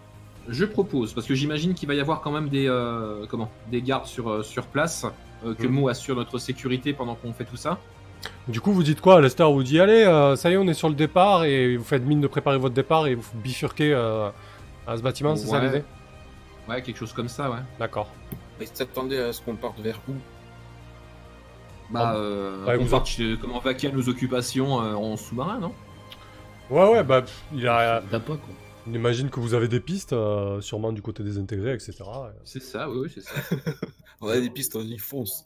je propose, parce que j'imagine qu'il va y avoir quand même des, euh, comment, des gardes sur, euh, sur place, euh, que
Mhm.
Mo assure notre sécurité pendant qu'on fait tout ça.
Du coup, vous dites quoi Lester vous dit Allez, euh, ça y est, on est sur le départ et vous faites mine de préparer votre départ et vous bifurquez euh, à ce bâtiment, c'est ça l'idée?
Ouais, quelque chose comme ça, ouais.
D'accord.
Il s'attendait à ce qu'on parte vers où?
Bah,
Ah,
euh,
ouais,
on
vous
part chez- comment vaquer à nos occupations euh, en sous-marin, non?
Ouais, ouais, bah, pff, il, a,
T'as pas quoi.
On imagine que vous avez des pistes, euh, sûrement du côté des intégrés, etc.
C'est ça, oui, oui, c'est ça. [laughs]
On a des pistes, on y fonce.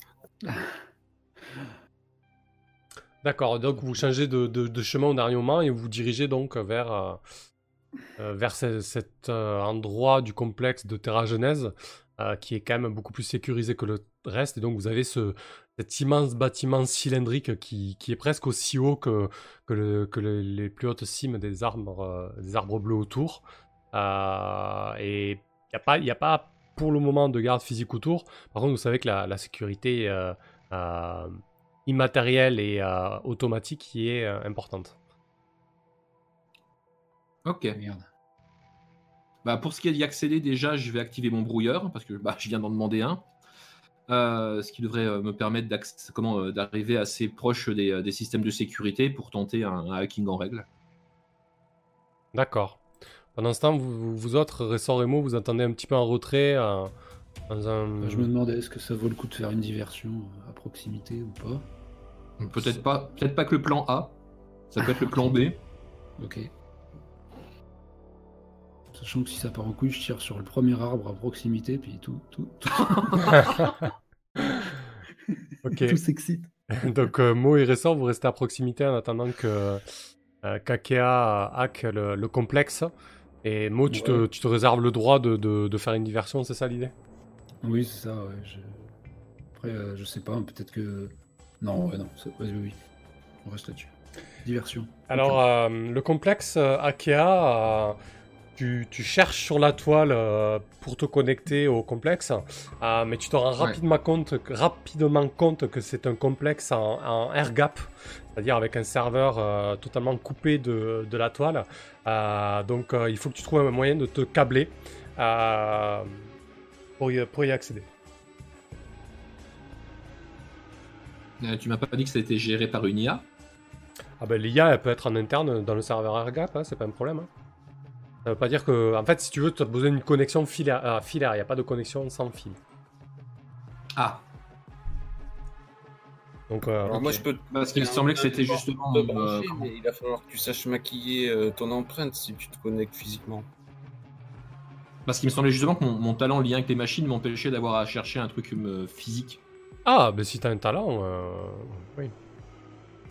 D'accord, donc vous changez de, de- de chemin au dernier moment et vous vous dirigez donc vers, euh, euh, vers ce- cet euh, endroit du complexe de Terra Genèse euh, qui est quand même beaucoup plus sécurisé que le reste. Et donc vous avez ce, cet immense bâtiment cylindrique qui, qui est presque aussi haut que, que, le- que le- les plus hautes cimes des arbres, euh, des arbres bleus autour. Euh, et il n'y a, pas- y a pas pour le moment de garde physique autour. Par contre, vous savez que la, la sécurité... euh, euh, immatérielle et euh, automatique qui est euh, importante.
Ok.
Merde.
Bah, pour ce qui est d'y accéder, déjà, je vais activer mon brouilleur, parce que bah, je viens d'en demander un. Euh, ce qui devrait euh, me permettre euh, d'arriver assez proche des, des systèmes de sécurité pour tenter un, un hacking en règle.
D'accord. Pendant ce temps, vous, autres, Ressort et Mo, vous attendez un petit peu en retrait un...
Je me demandais est-ce que ça vaut le coup de faire une diversion à proximité ou pas?
Peut-être pas, peut-être pas que le plan A, ça peut être le plan B.
Ok. Sachant que si ça part en couille, je tire sur le premier arbre à proximité, puis tout, tout, tout, [laughs] tout s'excite. [laughs]
Donc euh, Mo et Ressort, vous restez à proximité en attendant que euh, qu'Akea hack le, le complexe. Et Mo, tu, te, tu te réserves le droit de, de- de faire une diversion, c'est ça l'idée?
Oui, c'est ça, ouais. je- Après, euh, je sais pas, peut-être que. Non, ouais, non, oui, oui. On reste là-dessus. Diversion.
Alors, euh, le complexe Akea, tu, tu cherches sur la toile euh, pour te connecter au complexe, euh, mais tu te rends
Ouais.
rapidement, compte, que- rapidement compte que c'est un complexe en, en air gap, c'est-à-dire avec un serveur euh, totalement coupé de, de la toile. Donc, il faut que tu trouves un moyen de te câbler. Pour y, pour y accéder.
Tu m'as pas dit que ça a été géré par une IA
Ah ben l'IA, elle peut être en interne dans le serveur AirGap, hein, c'est pas un problème. hein. Ça veut pas dire que... En fait, si tu veux, tu as besoin d'une connexion filaire. ah, filaire, il n'y a pas de connexion sans fil.
Ah,
Donc, euh,
Alors moi, je peux.
parce qu'il me semblait que c'était justement.
te
euh,
brancher,
comment-
mais il va falloir que tu saches maquiller euh, ton empreinte si tu te connectes physiquement.
Parce qu'il me semblait justement que mon, mon talent lié avec les machines m'empêchait d'avoir à chercher un truc euh, physique.
Ah, ben si t'as un talent, euh, oui.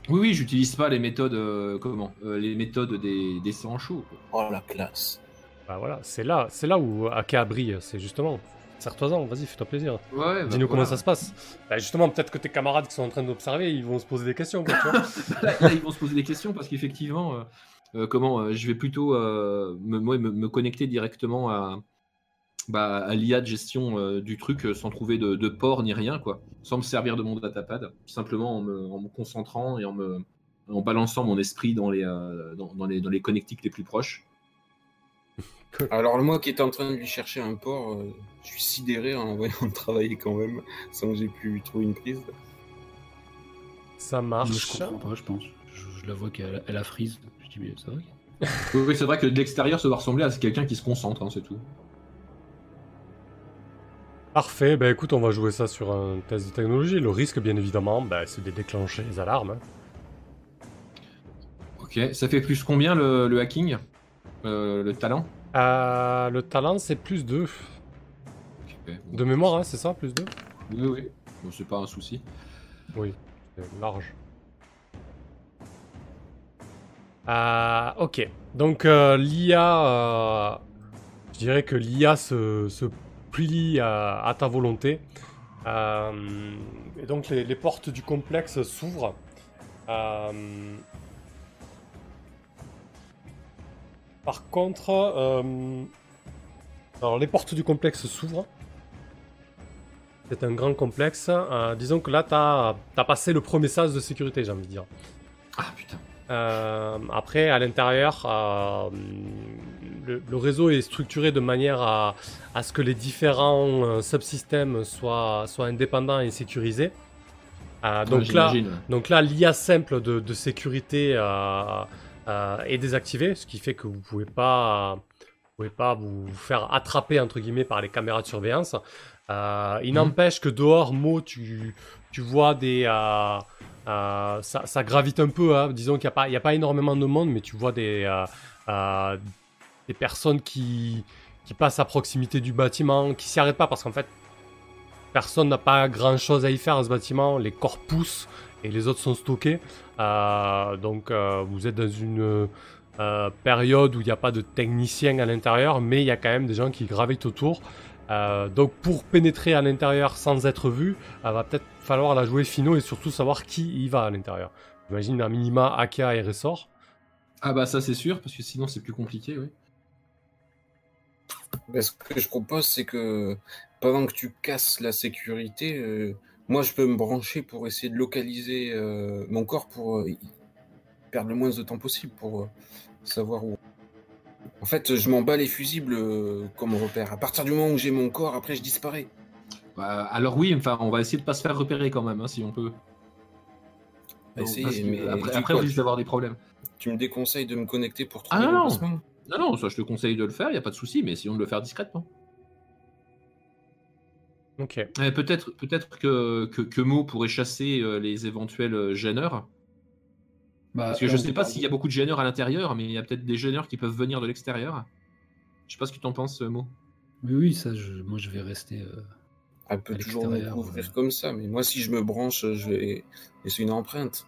Oui, oui, j'utilise pas les méthodes. euh, comment Euh, Les méthodes des, des sangs chauds. quoi.
Oh la classe.
Bah voilà, c'est là, c'est là où Aka brille, c'est justement. Serre-toi-en, vas-y, fais-toi plaisir.
Ouais, bah,
Dis-nous comment ça se passe. Bah justement, peut-être que tes camarades qui sont en train d'observer, ils vont se poser des questions, quoi, tu vois. [laughs]
là, là, ils vont se poser des questions parce qu'effectivement, euh, euh, comment euh, je vais plutôt euh, me, moi, me, me connecter directement à, bah, à l'IA de gestion euh, du truc euh, sans trouver de, de port ni rien, quoi. Sans me servir de mon datapad, simplement en me, en me concentrant et en me en balançant mon esprit dans les, euh, dans, dans les, dans les connectiques les plus proches. [laughs]
Alors moi qui étais en train de lui chercher un port, euh, je suis sidéré en le voyant [laughs] travailler quand même, sans que j'ai pu trouver une prise.
Ça
Moi, je
marche.
comprends pas, je pense. Je, je la vois qu'elle elle a freeze. Je dis, mais [laughs]
oui, c'est vrai que de l'extérieur, ça doit ressembler à quelqu'un qui se concentre, hein, c'est tout.
Parfait, bah écoute, on va jouer ça sur un test de technologie. Le risque, bien évidemment, bah, c'est de déclencher les alarmes. hein.
Ok, ça fait plus combien le, le hacking Euh, Le talent?
Euh, le talent, c'est plus 2.
Ok, bon.
De mémoire, hein, c'est ça, plus 2
Oui, oui. Bon, c'est pas un souci.
Oui, c'est large. Euh, ok, donc euh, l'IA, euh, je dirais que l'IA se, se plie à, à ta volonté. Euh, et donc les, les portes du complexe s'ouvrent. Euh, par contre, euh, alors les portes du complexe s'ouvrent. C'est un grand complexe. Euh, disons que là, tu as, passé le premier sas de sécurité, j'ai envie de dire.
Ah putain.
Euh, après, à l'intérieur, euh, le, le réseau est structuré de manière à, à ce que les différents euh, subsystèmes soient, soient indépendants et sécurisés. Euh, donc, là, donc là, l'IA simple de, de sécurité euh, euh, est désactivée, ce qui fait que vous pouvez pas, vous pouvez pas vous faire attraper entre guillemets par les caméras de surveillance. Il
Mhm.
n'empêche que dehors, Mo, tu, tu vois des, ça, ça gravite un peu. hein. Disons qu'il n'y a pas, il y a pas énormément de monde, mais tu vois des, des personnes qui, qui passent à proximité du bâtiment, qui s'y arrêtent pas parce qu'en fait, personne n'a pas grand chose à y faire à ce bâtiment. Les corps poussent et les autres sont stockés. Euh, donc euh, vous êtes dans une euh, période où il n'y a pas de techniciens à l'intérieur, mais il y a quand même des gens qui gravitent autour. Donc pour pénétrer à l'intérieur sans être vu, il va peut-être falloir la jouer finaux et surtout savoir qui y va à l'intérieur. J'imagine un minima Aka et Ressort.
Ah bah ça c'est sûr, parce que sinon c'est plus compliqué, oui.
Ben, ce que je propose, c'est que pendant que tu casses la sécurité, euh, moi je peux me brancher pour essayer de localiser euh, mon corps pour euh, perdre le moins de temps possible pour savoir où. En fait, je m'en bats les fusibles comme repère. À partir du moment où j'ai mon corps, après je disparais.
Bah, alors oui, enfin on va essayer de pas se faire repérer quand même, hein, si on peut.
Bah,
Donc,
mais
après, après on risque d'avoir des problèmes.
Tu me déconseilles de me connecter pour
Ah
trouver
non,
l'emplacement
Non, non, ça je te conseille de le faire, il a pas de souci, mais essayons de le faire discrètement.
Ok.
Eh, peut-être peut-être que, que, que Mo pourrait chasser euh, les éventuels euh, gêneurs.
Bah,
Parce que je
on
sais pas s'il y a beaucoup de gêneurs à l'intérieur, mais il y a peut-être des gêneurs qui peuvent venir de l'extérieur. Je sais pas ce que tu en penses, euh, Mo.
Oui, oui, ça, je- moi je vais rester. euh,
Elle peut
À
toujours me
l'extérieur,
couvrir
ouais.
comme ça, mais moi si je me branche, je vais laisser une empreinte.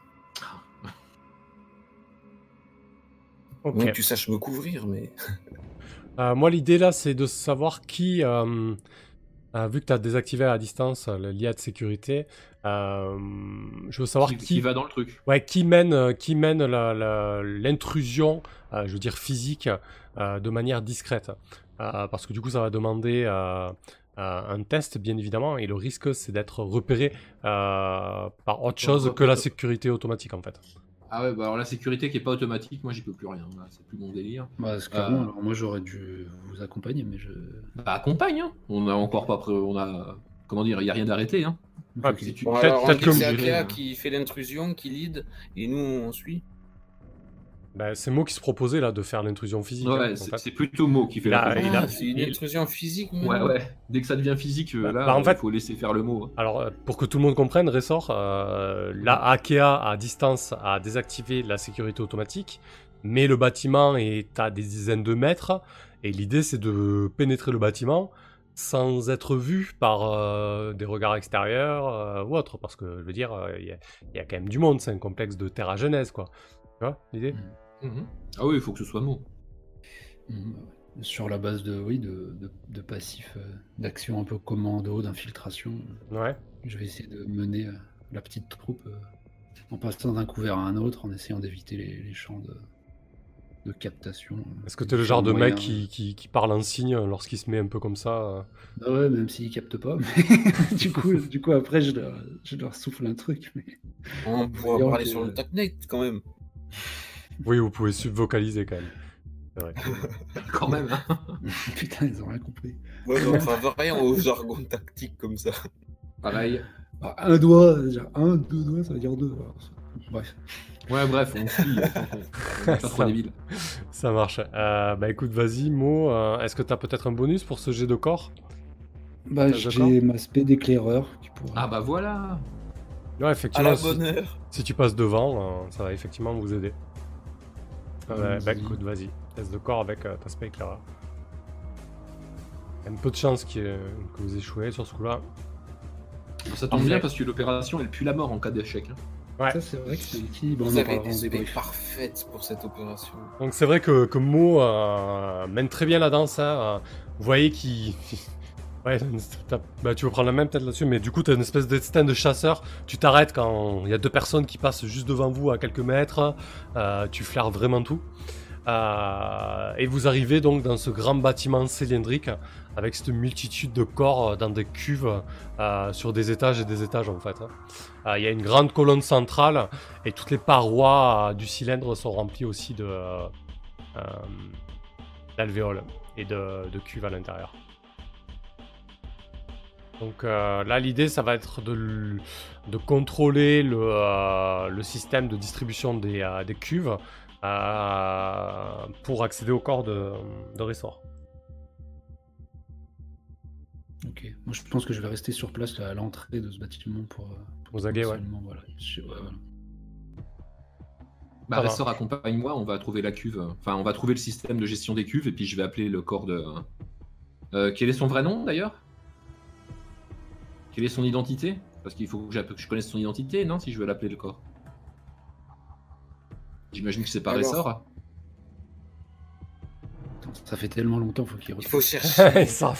Ok.
Donc tu saches me couvrir, mais
Euh, moi, l'idée là, c'est de savoir qui, euh, euh, vu que tu as désactivé à distance euh, le l'IA de sécurité, euh, je veux savoir
Qui,
qui,
qui va dans le truc.
ouais, qui mène, euh, qui mène la- la- l'intrusion, euh, je veux dire physique, euh, de manière discrète. Euh, parce que du coup, ça va demander euh, euh, un test, bien évidemment, et le risque, c'est d'être repéré euh, par autre chose que la sécurité automatique, en fait.
Ah ouais, bah alors la sécurité qui est pas automatique, moi j'y peux plus rien. Là, c'est plus mon délire.
Bah, c'est clairement,
Euh.
alors moi j'aurais dû vous accompagner, mais je.
Bah accompagne, hein. On a encore pas, pré- on a, comment dire, il y a rien d'arrêté, hein.
Ah,
Ok.
puis tu-
Bon, c'est Akea qui fait l'intrusion, qui lead, et nous on suit.
Bah, c'est Mo qui se proposait là de faire l'intrusion physique. hein,
Ouais, c'est
fait.
c'est plutôt Mo qui fait la
a-
Ah, c'est une
il-
intrusion physique.
Ouais,
maintenant
ouais. Dès que ça devient physique, euh,
Bah,
là,
bah, en
il
fait-
faut laisser faire le mot. hein.
Alors, euh, pour que tout le monde comprenne, Ressort, euh, là, Akea à distance a désactivé la sécurité automatique, mais le bâtiment est à des dizaines de mètres, et l'idée c'est de pénétrer le bâtiment sans être vu par euh, des regards extérieurs euh, ou autre, parce que je veux dire, euh, il y, a- il y a quand même du monde, c'est un complexe de terre à Genèse, quoi. Tu vois l'idée?
Mhm. Ah oui, il faut que ce soit Mo.
Mhm, bah. Sur la base de, oui, de, de, de passifs euh, d'action un peu commando, d'infiltration,
Ouais.
je vais essayer de mener euh, la petite troupe euh, en passant d'un couvert à un autre, en essayant d'éviter les, les champs de, de captation.
Est-ce que t'es le genre de
Moyen-
mec qui, qui, qui parle en signe lorsqu'il se met un peu comme ça euh
Ah ouais, même s'ils captent pas. [laughs] Mais du, coup, du coup, après, je leur, je leur souffle un truc. Mais...
On pourra parler sur le TACnet quand même.
Oui, vous pouvez subvocaliser quand même. C'est vrai. [laughs]
Quand même. hein. [laughs]
Putain, ils ont rien compris.
Ouais, mais enfin, variant au jargon tactique comme ça.
Pareil.
Un doigt, ça veut dire un, deux doigts, ça veut dire deux. Bref.
Ouais, bref, on suit. [laughs] pas trop
Ça-
débile.
Ça marche. Euh, bah écoute, vas-y, Mo, euh, est-ce que t'as peut-être un bonus pour ce jet de corps?
Bah,
Ah,
j'ai ma spé d'éclaireur qui pourrait.
Ah bah voilà.
Ouais,
À
effectivement,
la
si,
bonne heure.
si tu passes devant, euh, ça va effectivement vous aider. Ah ouais, bah
Vas-y.
écoute, vas-y. Test de corps avec euh, ta spé éclaireur. Il y a un peu de chance y ait- que vous échouez sur ce coup-là.
Ça tombe bien parce que l'opération, elle pue la mort en cas d'échec. hein.
Ouais.
Ça, c'est vrai que c'est l'équilibre. on
Vous
en
avez des parfaites pour cette opération.
Donc c'est vrai que, que Mo euh, mène très bien la danse. hein, euh, vous voyez qu'il... Ouais, t'as- bah, tu veux prendre la même peut-être là-dessus, mais du coup, tu as une espèce d'instinct de chasseur. Tu t'arrêtes quand il y a deux personnes qui passent juste devant vous à quelques mètres. euh, tu flaires vraiment tout. Euh, et vous arrivez donc dans ce grand bâtiment cylindrique avec cette multitude de corps euh, dans des cuves sur des étages et des étages en fait. hein. Il y a une grande colonne centrale et toutes les parois du cylindre sont remplies aussi de d'alvéoles et de, de cuves à l'intérieur. Donc euh, là, l'idée, ça va être de, contrôler le, euh, le système de distribution des, euh, des cuves euh, pour accéder au corps de, de Ressort.
Ok. Moi, je pense que je vais rester sur place là, à l'entrée de ce bâtiment pour. pour
Aux aguets, ouais.
potentiellement, Voilà. Je- ouais, voilà.
Bah. Ressort, accompagne-moi, on va trouver la cuve. Enfin, on va trouver le système de gestion des cuves et puis je vais appeler le corps de. Euh, quel est son vrai nom d'ailleurs? Quelle est son identité? Parce qu'il faut que que je connaisse son identité, non Si je veux l'appeler le corps? J'imagine que c'est pas
Alors.
Ressort.
Ça fait tellement longtemps, faut qu'il
Il faut [laughs] chercher.
Ça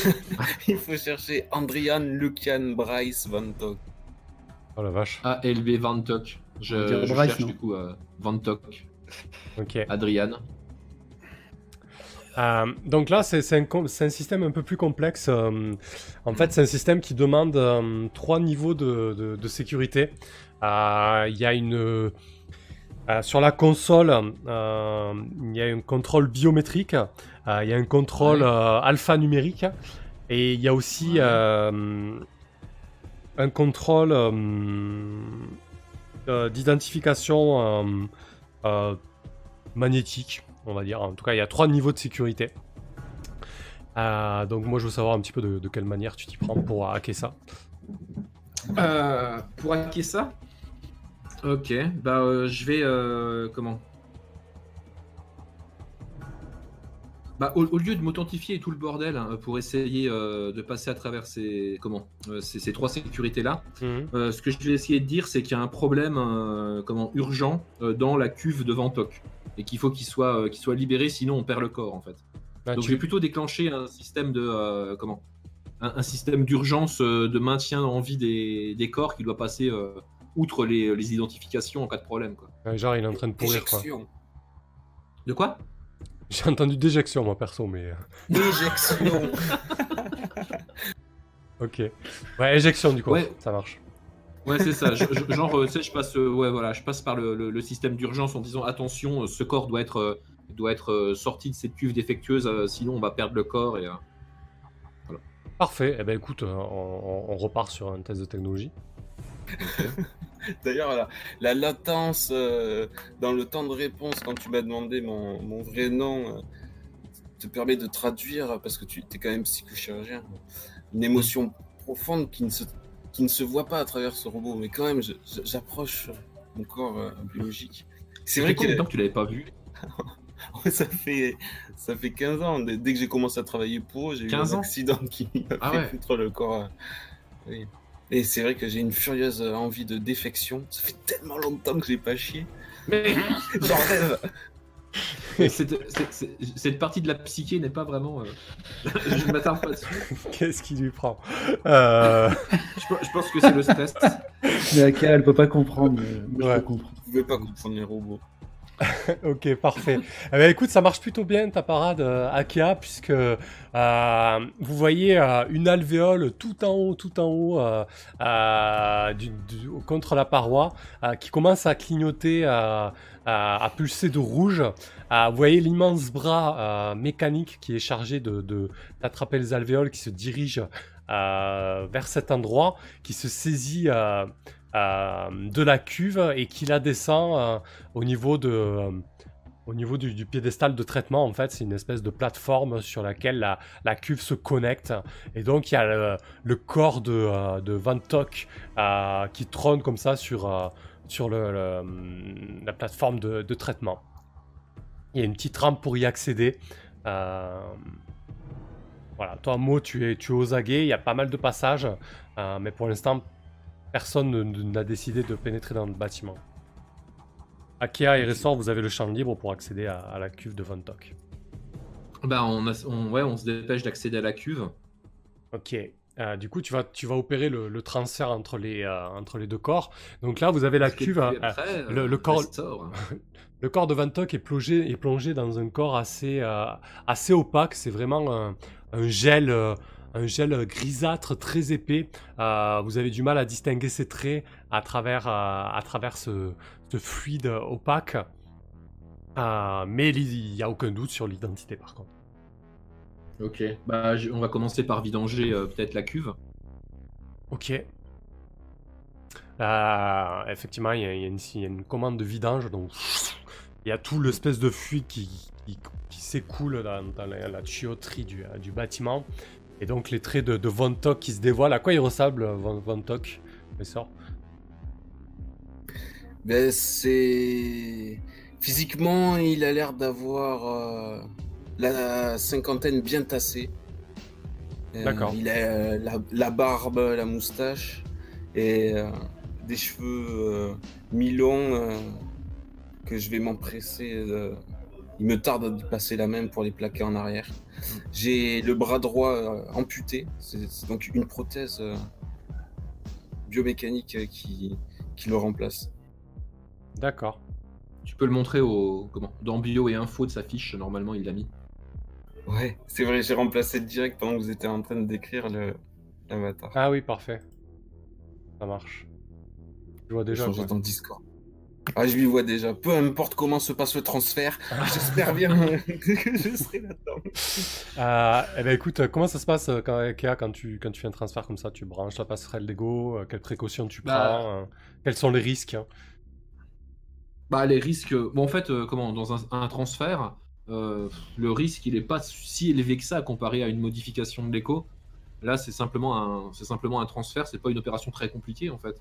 [laughs]
Il faut chercher Andrian Lucian Bryce Van Tok.
Oh la vache.
ALB Van Tok. Je,
Bryce,
cherche
non
du coup euh, Van Tok.
Ok.
Adrian.
Euh, donc là, c'est un, système un peu plus complexe. euh, en fait, c'est un système qui demande euh, trois niveaux de, de- de sécurité. Il y a une... sur la console, il y a un contrôle biométrique, il y a un contrôle alphanumérique, et il y a aussi un contrôle d'identification magnétique, on va dire. En tout cas, il y a trois niveaux de sécurité. Euh, donc moi, je veux savoir un petit peu de, de quelle manière tu t'y prends pour hacker ça.
Euh, pour hacker ça? Ok, bah euh, je vais... comment? Bah au, au lieu de m'authentifier et tout le bordel hein, pour essayer euh, de passer à travers ces, comment, euh, ces, ces trois sécurités-là, euh, ce que je vais essayer de dire, c'est qu'il y a un problème comment, urgent dans la cuve de Ventoc et qu'il faut qu'il soit, euh, qu'il soit libéré, sinon on perd le corps en fait.
Ah,
Donc
tu-
je vais plutôt déclencher un système de euh, comment? Un, un système d'urgence euh, de maintien en vie des, des corps qui doit passer euh, outre les, les identifications en cas de problème quoi.
Ouais, genre, il est en train de pourrir, quoi.
De quoi?
J'ai entendu déjection, moi, perso, mais... euh,
Éjection. [laughs]
Ok. Ouais, éjection, du coup.
Ouais.
Ça marche.
Ouais, c'est ça. Je- je- genre, euh, tu sais, je passe, euh, ouais, voilà, je passe par le, le- le système d'urgence en disant attention, euh, ce corps doit être, doit être sorti de cette cuve défectueuse, sinon on va perdre le corps. Et, euh,
Parfait. Eh ben écoute, on, repart sur un test de technologie. [laughs]
D'ailleurs, la, la latence euh, dans le temps de réponse quand tu m'as demandé mon, mon vrai nom euh, te permet de traduire, parce que tu es quand même psychochirurgien, une émotion profonde qui ne, se, qui ne se voit pas à travers ce robot. Mais quand même, j'approche mon corps euh, biologique. C'est vrai que
temps que tu l'avais pas vu? [laughs]
Ça fait, ça fait 15 ans. Dès que j'ai commencé à travailler pour eux, j'ai eu
15
un accident qui m'a
Ah
fait
ouais.
foutre le corps. oui. Et c'est vrai que j'ai une furieuse euh, envie de défection. Ça fait tellement longtemps que j'ai pas chié.
Mais [laughs]
J'en rêve. [laughs]
cette, cette- cette- cette partie de la psyché n'est pas vraiment. euh, [laughs] je ne m'attarde pas dessus. [laughs]
Qu'est-ce qui lui prend? Euh,
Je, pe- je pense que c'est le stress.
Mais Aka, elle peut pas comprendre. mais moi,
Ouais.
Je peux comprendre.
Vous pouvez pas comprendre les robots. [laughs]
ok, parfait. Eh ben, écoute, ça marche plutôt bien ta parade, euh, Akia, puisque euh, vous voyez euh, une alvéole tout en haut, tout en haut, euh, contre la paroi, qui commence à clignoter, à, pulser de rouge. Vous voyez l'immense bras mécanique qui est chargé de d'attraper les alvéoles, qui se dirige vers cet endroit, qui se saisit de la cuve et qui la descend. euh, au niveau de euh, au niveau du, piédestal de traitement en fait. C'est une espèce de plateforme sur laquelle la, la cuve se connecte. Et donc il y a le, corps de, euh, de Van euh, qui trône comme ça sur, euh, sur le, la plateforme de, traitement. Il y a une petite rampe pour y accéder. Euh, voilà. Toi Mo tu es, tu es aux aguets. Il y a pas mal de passages euh, mais pour l'instant personne ne- ne- n'a décidé de pénétrer dans le bâtiment Akia et Ressort, vous avez le champ libre pour accéder à, à la cuve de Von Tock.
Bah, on, a- on- ouais, on se dépêche d'accéder à la cuve.
Ok. Euh, du coup, tu vas, tu vas opérer le, le transfert entre les, euh, entre les deux corps. Donc là, vous avez la
Parce
cuve. euh,
après,
le- le corps- [laughs] le corps de Van Tock est plongé, est plongé dans un corps assez, assez opaque. C'est vraiment un, un gel, un gel grisâtre très épais. Euh, vous avez du mal à distinguer ses traits à travers, euh, à travers ce, ce fluide opaque. Euh, mais il n'y a aucun doute sur l'identité par contre.
Ok. Bah, on va commencer par vidanger peut-être la cuve.
Ok. Effectivement, il y, a, y une, il y a une commande de vidange, donc il y a tout l'espèce de fluide qui, qui, qui s'écoule dans, dans la, la tuyauterie du, du bâtiment. Et donc les traits de, de Von Tock qui se dévoilent. À quoi il ressemble, Von, Von Tock le sort
Ben, c'est. Physiquement, il a l'air d'avoir euh, la cinquantaine bien tassée. Euh,
D'accord.
Il a euh, la, la barbe, la moustache et euh, des cheveux mi-longs que je vais m'empresser. Il me tarde de passer la main pour les plaquer en arrière. J'ai le bras droit euh, amputé. C'est donc une prothèse euh, biomécanique euh, qui, qui le remplace.
D'accord.
Tu peux le montrer au comment dans bio et info de sa fiche. Normalement, il l'a mis.
Ouais, c'est vrai, j'ai remplacé le direct pendant que vous étiez en train de décrire le l'avatar.
Ah oui, parfait. Ça marche. Je vois déjà.
Changer dans Discord. Ah, je lui vois déjà. Peu importe comment se passe le transfert, [laughs] j'espère bien [laughs] que je serai là-dedans.
Euh, eh ben écoute, euh, comment ça se passe euh, quand, quand, tu, quand tu fais un transfert comme ça? Tu branches la passerelle d'ego euh, Quelles précautions tu
Bah,
prends euh, Quels sont les risques hein?
Bah, les risques. Bon, en fait, euh, comment dans un, un transfert, euh, le risque il est pas si élevé que ça comparé à une modification de l'écho. Là, c'est simplement un, c'est simplement un transfert. C'est pas une opération très compliquée en fait.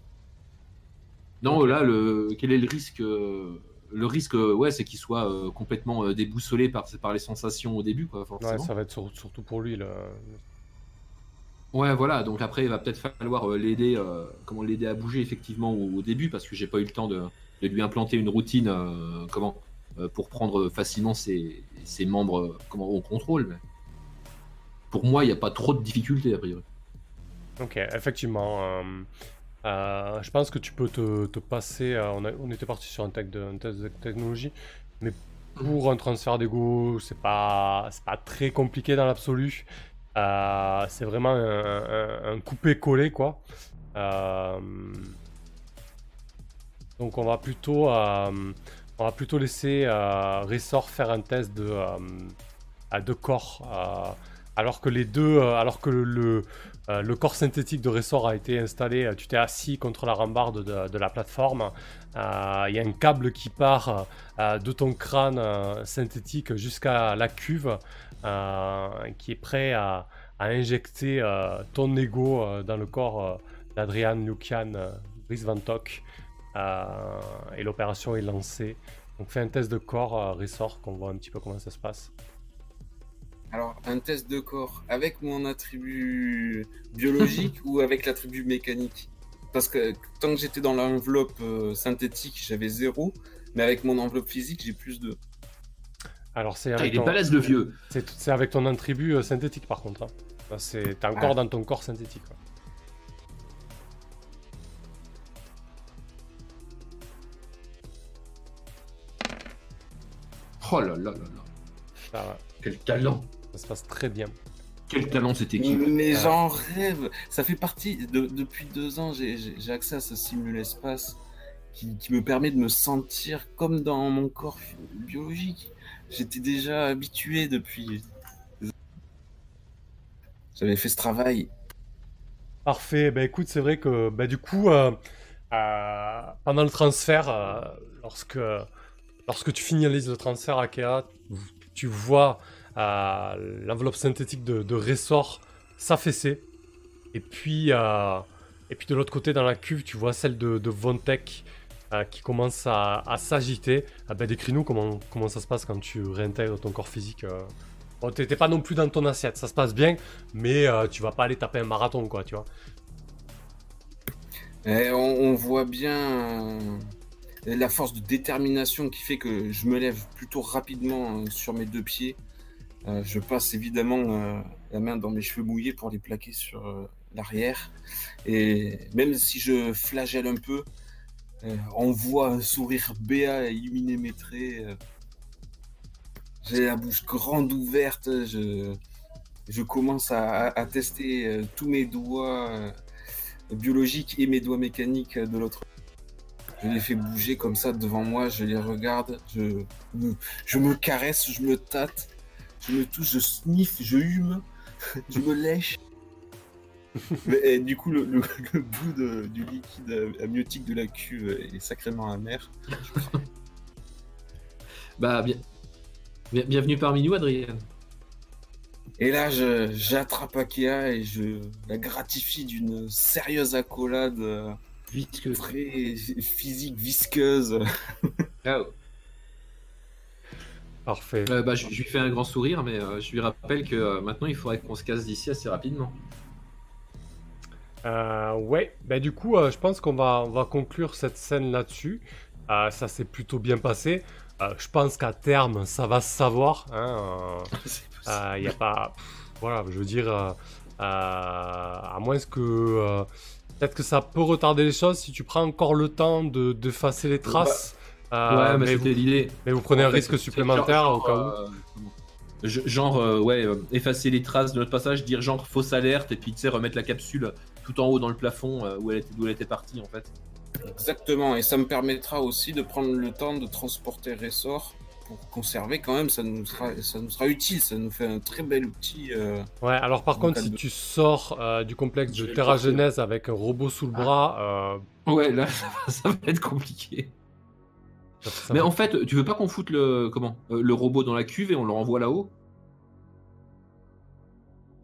Non, là, le, quel est le risque euh, Le risque, euh, ouais, c'est qu'il soit euh, complètement euh, déboussolé par, par les sensations au début, quoi.
Ouais, ça va être sur- surtout pour lui. Le...
Ouais, voilà. Donc après, il va peut-être falloir euh, l'aider, comment l'aider à bouger effectivement au, au début, parce que j'ai pas eu le temps de, de lui implanter une routine, comment, pour prendre facilement ses, ses membres, comment, au contrôle. Mais pour moi, il n'y a pas trop de difficultés a priori.
Ok, effectivement. Euh, je pense que tu peux te, passer. on, était parti sur un, test de technologie, mais pour un transfert d'ego, c'est pas, pas très compliqué dans l'absolu. Euh, c'est vraiment un, coupé-collé, quoi. Euh, Donc on va plutôt, on va plutôt laisser Ressort faire un test de, à deux corps. alors que les deux, alors que le, euh, le corps synthétique de Ressort a été installé, euh, tu t'es assis contre la rambarde de, la plateforme. Euh, Il y a un câble qui part euh, de ton crâne euh, synthétique jusqu'à la cuve, euh, qui est prêt à, injecter euh, ton ego euh, dans le corps euh, d'Adrian Lucian euh, Brice Van Tok. Euh, et l'opération est lancée. Donc fais un test de corps, euh, Ressort, qu'on voit un petit peu comment ça se passe.
Alors, un test de corps avec mon attribut biologique ou avec l'attribut mécanique? Parce que tant que j'étais dans l'enveloppe euh, synthétique, j'avais 0, mais avec mon enveloppe physique, j'ai plus de.
Alors c'est
Ah,
avec,
il est
ton-
balèze le vieux.
c'est- avec ton attribut euh, synthétique par contre. hein. C'est t'es encore
Ah.
dans ton corps synthétique. quoi.
Oh là là là là.
Ça, va.
Quel talent.
Ça se passe très bien.
Quel talent cette équipe.
Mais
Ah.
j'en rêve Ça fait partie. De, depuis deux ans, j'ai- accès à ce simul-espace qui, qui me permet de me sentir comme dans mon corps biologique. J'étais déjà habitué depuis. J'avais fait ce travail.
Parfait. Ben écoute, c'est vrai que ben, du coup, euh, euh, pendant le transfert, euh, lorsque, lorsque tu finalises le transfert à Kea, tu vois euh, l'enveloppe synthétique de, Ressort s'affaisser. Et puis, euh, et puis de l'autre côté, dans la cuve, tu vois celle de, de Vontek euh, qui commence à, s'agiter. Ah ben, Décris-nous comment, comment ça se passe quand tu réintègres ton corps physique. euh. Bon, t'es pas non plus dans ton assiette, ça se passe bien, mais euh, tu vas pas aller taper un marathon, quoi, tu vois.
Et on, voit bien la force de détermination qui fait que je me lève plutôt rapidement sur mes deux pieds. Euh, je passe évidemment euh, la main dans mes cheveux mouillés pour les plaquer sur euh, l'arrière. Et même si je flagelle un peu, on voit un sourire béat illuminer mes traits. J'ai la bouche grande ouverte. Je, commence à, tester tous mes doigts. euh, biologique et mes doigts mécaniques de l'autre. Je les fais bouger comme ça devant moi, je les regarde, je me caresse, je me tâte, je me touche, je sniffe, je hume, je me lèche. Mais, et du coup, le, le- le bout de- du liquide amniotique de la cuve est sacrément amer.
Bah, bien... bien- bienvenue parmi nous, Adrien.
Et là, j'attrape Akea et je la gratifie d'une sérieuse accolade euh,
que.
très physique, visqueuse.
Ah,
Parfait.
euh, bah, je, je lui fais un grand sourire, mais euh, je lui rappelle que euh, maintenant il faudrait qu'on se casse d'ici assez rapidement.
Ouais, bah du coup, je pense qu'on va, on va conclure cette scène là-dessus. Ça s'est plutôt bien passé. Je pense qu'à terme, ça va se savoir. Hein, [laughs] il y a pas, voilà, je veux dire, à moins que peut-être que ça peut retarder les choses si tu prends encore le temps de d'effacer les traces. Euh,
ouais, mais, c'était l'idée.
mais vous prenez
En
un
fait,
risque supplémentaire
genre-
au cas où.
euh, Je- Genre, euh, ouais, euh, effacer les traces de notre passage, dire genre fausse alerte, et puis tu sais, remettre la capsule tout en haut dans le plafond euh, où, elle était, d'où elle était partie en fait.
Exactement, et ça me permettra aussi de prendre le temps de transporter Ressort pour conserver quand même, ça nous sera, ça nous sera utile, ça nous fait un très bel outil. euh,
Ouais, alors par contre, si
de-
tu sors euh, du complexe de Terra. Genèse avec un robot sous le
Ah.
bras, euh,
Ouais, là, [laughs] ça va être compliqué. Mais en fait, tu veux pas qu'on foute le, comment, euh, le robot dans la cuve et on le renvoie là-haut?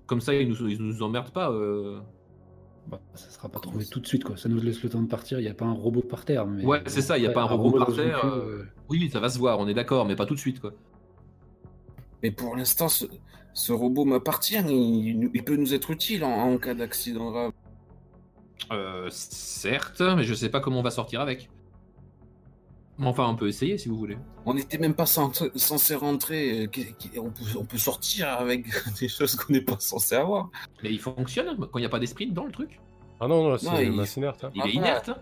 Comme ça, il nous, il nous emmerde pas. euh.
Bah, ça sera pas trouvé tout de suite, quoi. Ça nous laisse le temps de partir. Il n'y a pas un robot par terre. Mais...
Ouais, c'est ça, il y a
Ouais,
pas un robot par terre,
queue,
euh, Oui, ça va se voir, on est d'accord, mais pas tout de suite, quoi.
Mais pour l'instant, ce, ce robot m'appartient, il, il peut nous être utile en, en cas d'accident grave.
Euh, certes, mais je sais pas comment on va sortir avec. Enfin, on peut essayer si vous voulez.
On n'était même pas censé, rentrer, euh, on, peut, on peut sortir avec [laughs] des choses qu'on n'est pas censé avoir.
Mais il fonctionne quand il n'y a pas d'esprit dans le truc.
Ah non, non, c'est
il-
inerte, hein.
Il
Ah,
est
voilà.
inerte. hein.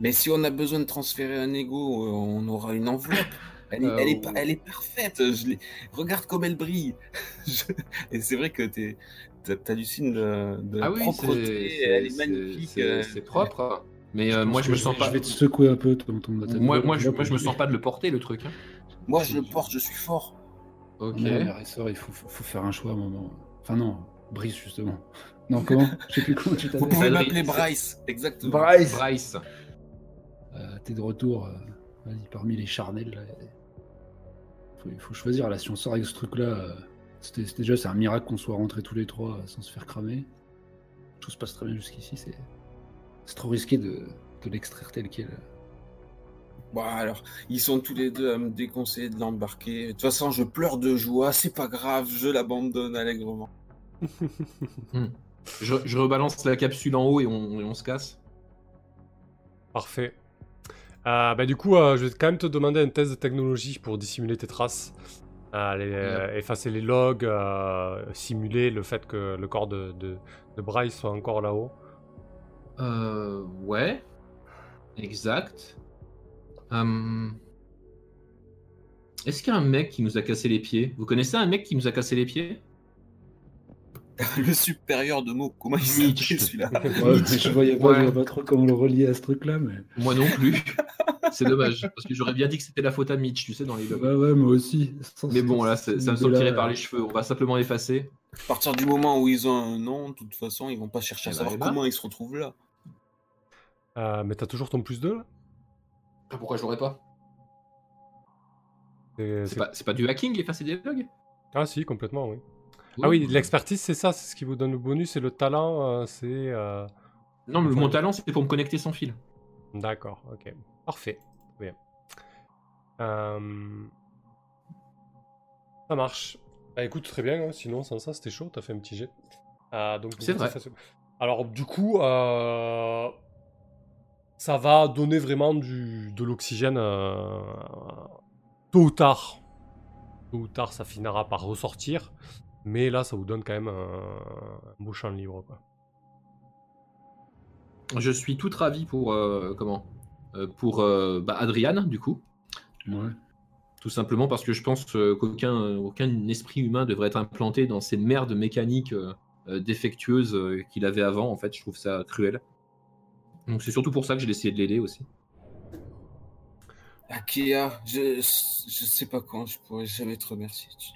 Mais si on a besoin de transférer un ego, euh, on aura une enveloppe. Elle est,
Euh,
elle est, elle est parfaite. Je Regarde comme elle brille. [laughs] Je- Et c'est vrai que tu hallucines de, de la
Ah oui,
propreté.
c'est-
Elle est magnifique.
c'est-
euh,
C'est propre. Mais euh, moi, je me sens pas.
Je vais te secouer un peu ton, ton
Moi, moi, je, moi, je me sens pas de le porter, le truc. hein.
Moi, je le porte, je suis fort.
Ok.
Non, mais Ressort, il faut, faut, faut faire un choix à un moment. Enfin, non, Brice, justement. Non, [laughs] comment? Je sais plus comment tu
Vous
t'appelles.
pouvez
Adrien.
m'appeler Bryce, exactement.
Bryce
Bryce.
Euh, T'es de retour euh, vas-y, parmi les charnels. là. Faut- Il faut choisir, là, si on sort avec ce truc-là, euh, c'était déjà c'est un miracle qu'on soit rentrés tous les trois sans se faire cramer. Tout se passe très bien jusqu'ici, c'est c'est trop risqué de, de l'extraire tel quel.
Bon, alors, ils sont tous les deux à me déconseiller de l'embarquer. De toute façon, je pleure de joie, c'est pas grave, je l'abandonne allègrement. [laughs]
Je, je rebalance la capsule en haut et on, et on se casse.
Parfait. Euh, bah, du coup, euh, je vais quand même te demander un test de technologie pour dissimuler tes traces. Euh, les- euh, effacer les logs, euh, simuler le fait que le corps de, de, de Bryce soit encore là-haut.
Euh, ouais. Exact. Hum. Est-ce qu'il y a un mec qui nous a cassé les pieds? Vous connaissez un mec qui nous a cassé les pieds? [laughs]
Le supérieur de mots, comment il s'appelle celui-là? [laughs]
Ouais, je voyais pas, je
Ouais.
voyais pas trop comment le relier à ce truc-là, mais.
Moi non plus. [laughs] C'est dommage, parce que j'aurais bien dit que c'était la faute à Mitch, tu sais, dans les logs.
Ouais, ouais, moi aussi. Sans-
Mais bon, là, c'est- ça me
là,
sortirait par les cheveux. On va simplement effacer.
À partir du moment où ils ont un nom, de toute façon, ils vont pas chercher à
Eh ben,
savoir comment ils se retrouvent là.
Euh, mais t'as toujours ton plus 2 là?
Ah, Pourquoi je l'aurais pas?
C'est-
C'est
c'est-
pas, c'est pas du hacking, effacer des logs
Ah si, complètement, oui. Ah oui, l'expertise, c'est ça, c'est ce qui vous donne le bonus, et le talent, euh, c'est... euh,
Non, mais
Enfin-
mon talent, c'était pour me connecter sans fil.
D'accord, ok. Parfait. Bien. Ça marche. Bah écoute, très bien, hein, sinon sans ça c'était chaud, t'as fait un petit jet. Donc,
C'est vrai.
Alors du coup, euh, ça va donner vraiment du, de l'oxygène euh, tôt ou tard. Tôt ou tard, ça finira par ressortir. Mais là, ça vous donne quand même un, un beau champ libre. Quoi.
Je suis tout ravi pour. euh, comment Euh, Pour euh, bah, Adriane, du coup.
Ouais.
Tout simplement parce que je pense qu'aucun aucun esprit humain devrait être implanté dans ces merdes mécaniques défectueuses euh, qu'il avait avant. En fait, je trouve ça cruel. Donc c'est surtout pour ça que j'ai essayé de l'aider aussi.
Akea, je, je sais pas quand je pourrais jamais te remercier. Tu,